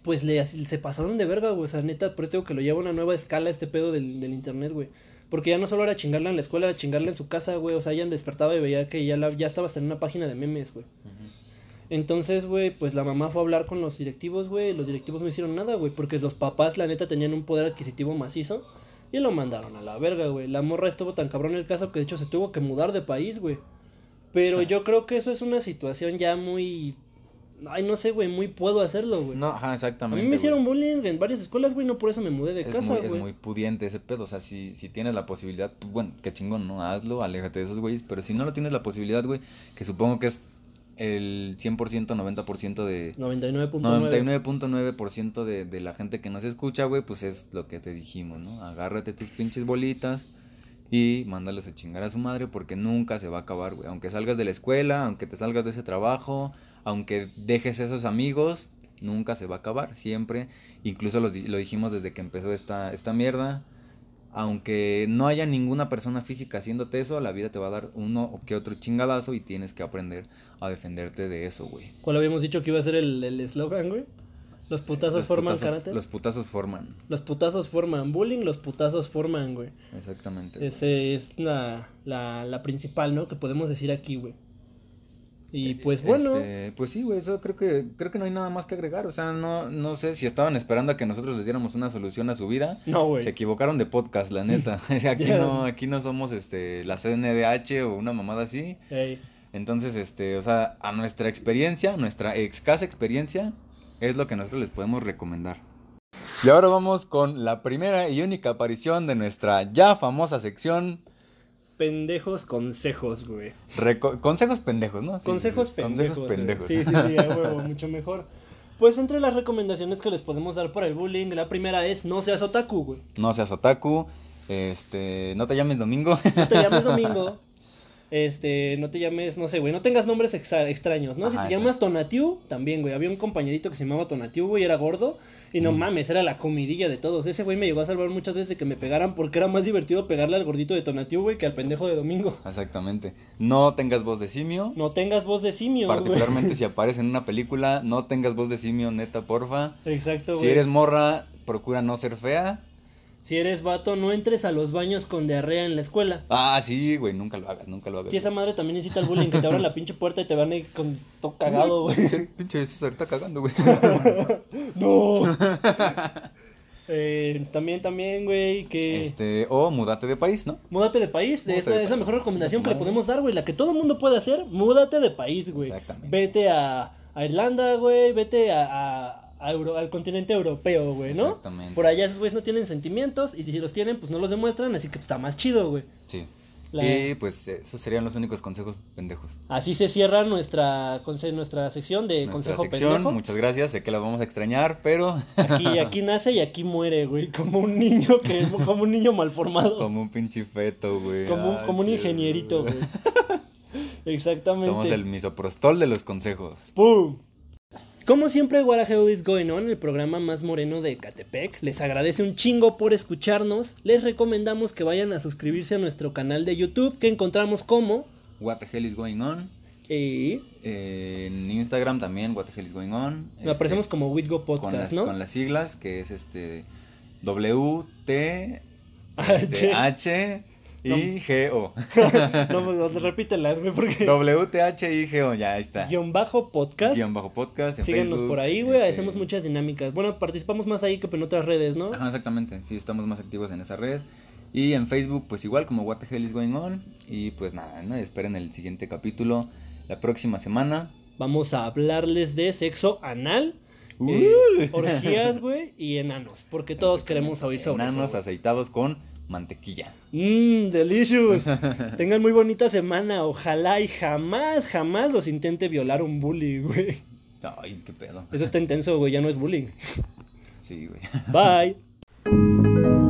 B: pues le se pasaron de verga, güey. O sea, neta, por eso digo que lo lleva a una nueva escala este pedo del, del internet, güey. Porque ya no solo era chingarla en la escuela, era chingarla en su casa, güey. O sea, ella despertaba y veía que ya, la, ya estaba hasta en una página de memes, güey. Entonces, güey, pues la mamá fue a hablar con los directivos, güey. y Los directivos no hicieron nada, güey. Porque los papás, la neta, tenían un poder adquisitivo macizo. Y lo mandaron a la verga, güey. La morra estuvo tan cabrón en el caso que de hecho se tuvo que mudar de país, güey. Pero yo creo que eso es una situación ya muy... Ay, no sé, güey, muy puedo hacerlo, güey.
A: No, ajá,
B: a
A: exactamente.
B: mí me hicieron
A: güey.
B: bullying en varias escuelas, güey, no por eso me mudé de
A: es
B: casa,
A: muy, es
B: güey.
A: muy pudiente ese pedo. O sea, si, si tienes la posibilidad, pues, bueno, qué chingón, ¿no? Hazlo, aléjate de esos güeyes. Pero si no lo tienes la posibilidad, güey, que supongo que es el 100%, 90% de...
B: 99.9.
A: 99.9% de, de la gente que nos escucha, güey, pues es lo que te dijimos, ¿no? Agárrate tus pinches bolitas y mándalos a chingar a su madre porque nunca se va a acabar, güey. Aunque salgas de la escuela, aunque te salgas de ese trabajo, aunque dejes esos amigos, nunca se va a acabar, siempre. Incluso los lo dijimos desde que empezó esta, esta mierda. Aunque no haya ninguna persona física haciéndote eso, la vida te va a dar uno o que otro chingadazo y tienes que aprender a defenderte de eso, güey.
B: ¿Cuál habíamos dicho que iba a ser el el eslogan, güey? Los putazos
A: Los
B: forman
A: putazos-
B: carácter.
A: Los putazos forman,
B: Los putazos forman bullying, los putazos forman, güey.
A: exactamente.
B: Ese es la, la, la principal, ¿no? Que podemos decir aquí, güey. Y pues bueno,
A: Este, pues sí, güey, eso creo que creo que no hay nada más que agregar, o sea, no no sé si estaban esperando a que nosotros les diéramos una solución a su vida.
B: no,
A: Se
B: güey.
A: equivocaron de podcast, la neta. aquí no aquí no somos este la CNDH o una mamada así. Entonces, este, o sea, a nuestra experiencia, nuestra escasa experiencia es lo que nosotros les podemos recomendar. Y ahora vamos con la primera y única aparición de nuestra ya famosa sección
B: pendejos consejos, güey.
A: reco- consejos pendejos, ¿no? Sí,
B: consejos
A: sí,
B: pendejos.
A: Consejos
B: güey.
A: pendejos.
B: Sí, sí, sí, a huevo, mucho mejor. Pues entre las recomendaciones que les podemos dar para el bullying, la primera es no seas otaku, güey.
A: No seas otaku, este, no te llames domingo.
B: No te llames Domingo. Este, no te llames, no sé, güey, no tengas nombres extraños, ¿no? si te llamas Tonatiu, también, güey. Había un compañerito que se llamaba Tonatiu, güey, era gordo. Y no mames, era la comidilla de todos. Ese güey me llegó a salvar muchas veces de que me pegaran porque era más divertido pegarle al gordito de Tonatiu, güey, que al pendejo de Domingo.
A: Exactamente. No tengas voz de simio.
B: No tengas voz de simio, güey.
A: Particularmente si aparece en una película, no tengas voz de simio, neta, porfa.
B: Exacto, güey.
A: Si eres morra, procura no ser fea.
B: Si eres vato, no entres a los baños con diarrea en la escuela.
A: Ah, sí, güey, nunca lo hagas, nunca lo hagas.
B: Si esa madre también incita al bullying, que te abran la pinche puerta y te van con todo cagado, güey.
A: Pinche, pinche César está cagando, güey.
B: ¡No! Eh, también, también, güey, que...
A: Este, o mudate de país, ¿no?
B: Múdate de país,
A: Múdate
B: esa,
A: de
B: es la mejor recomendación que le podemos dar, güey, la que todo el mundo puede hacer, múdate de país, güey.
A: Exactamente.
B: Vete a, a Irlanda, güey, vete a, a- a Euro- al continente europeo, güey, ¿no?
A: Exactamente.
B: Por allá esos güeyes no tienen sentimientos y si los tienen, pues no los demuestran, así que pues, está más chido, güey.
A: Sí.
B: La-
A: Y pues esos serían los únicos consejos pendejos.
B: Así se cierra nuestra, nuestra sección de
A: Nuestra
B: consejo
A: sección,
B: pendejo.
A: muchas gracias, sé que las vamos a extrañar, pero
B: Aquí, aquí nace y aquí muere, güey, como un niño que es como un niño malformado.
A: como un pinche feto, güey.
B: Como un,
A: Ah,
B: como un ingenierito, güey. Exactamente.
A: Somos el misoprostol de los consejos.
B: ¡Pum! Como siempre, What the Hell is Going On, el programa más moreno de Catepec, les agradece un chingo por escucharnos. Les recomendamos que vayan a suscribirse a nuestro canal de YouTube, que encontramos como.
A: What the hell is going on?
B: Y.
A: Eh, en Instagram también, what the hell is going on.
B: Nos aparecemos como Witgo
A: con
B: Podcast,
A: las,
B: ¿no?
A: con las siglas, que es este W T
B: H.
A: este, H I G O.
B: No, pues, repítelas, güey, porque.
A: W T H I G O, ya ahí está.
B: Guión bajo podcast.
A: Guión bajo podcast. en Facebook,
B: por ahí, güey.
A: este,
B: Hacemos muchas dinámicas. Bueno, participamos más ahí que en otras redes, ¿no?
A: Ajá, exactamente. Sí, estamos más activos en esa red. Y en Facebook, pues igual como What the Hell is Going On. Y pues nada, ¿no? Esperen el siguiente capítulo la próxima semana.
B: Vamos a hablarles de sexo anal, eh, orgías, güey, y enanos. Porque todos queremos oír sobre
A: Enanos
B: eso.
A: aceitados con mantequilla.
B: Mmm, delicious. Tengan muy bonita semana. Ojalá y jamás, jamás los intente violar un bully, güey.
A: Ay, qué pedo.
B: Eso está intenso, güey. Ya no es bullying.
A: Sí, güey.
B: Bye.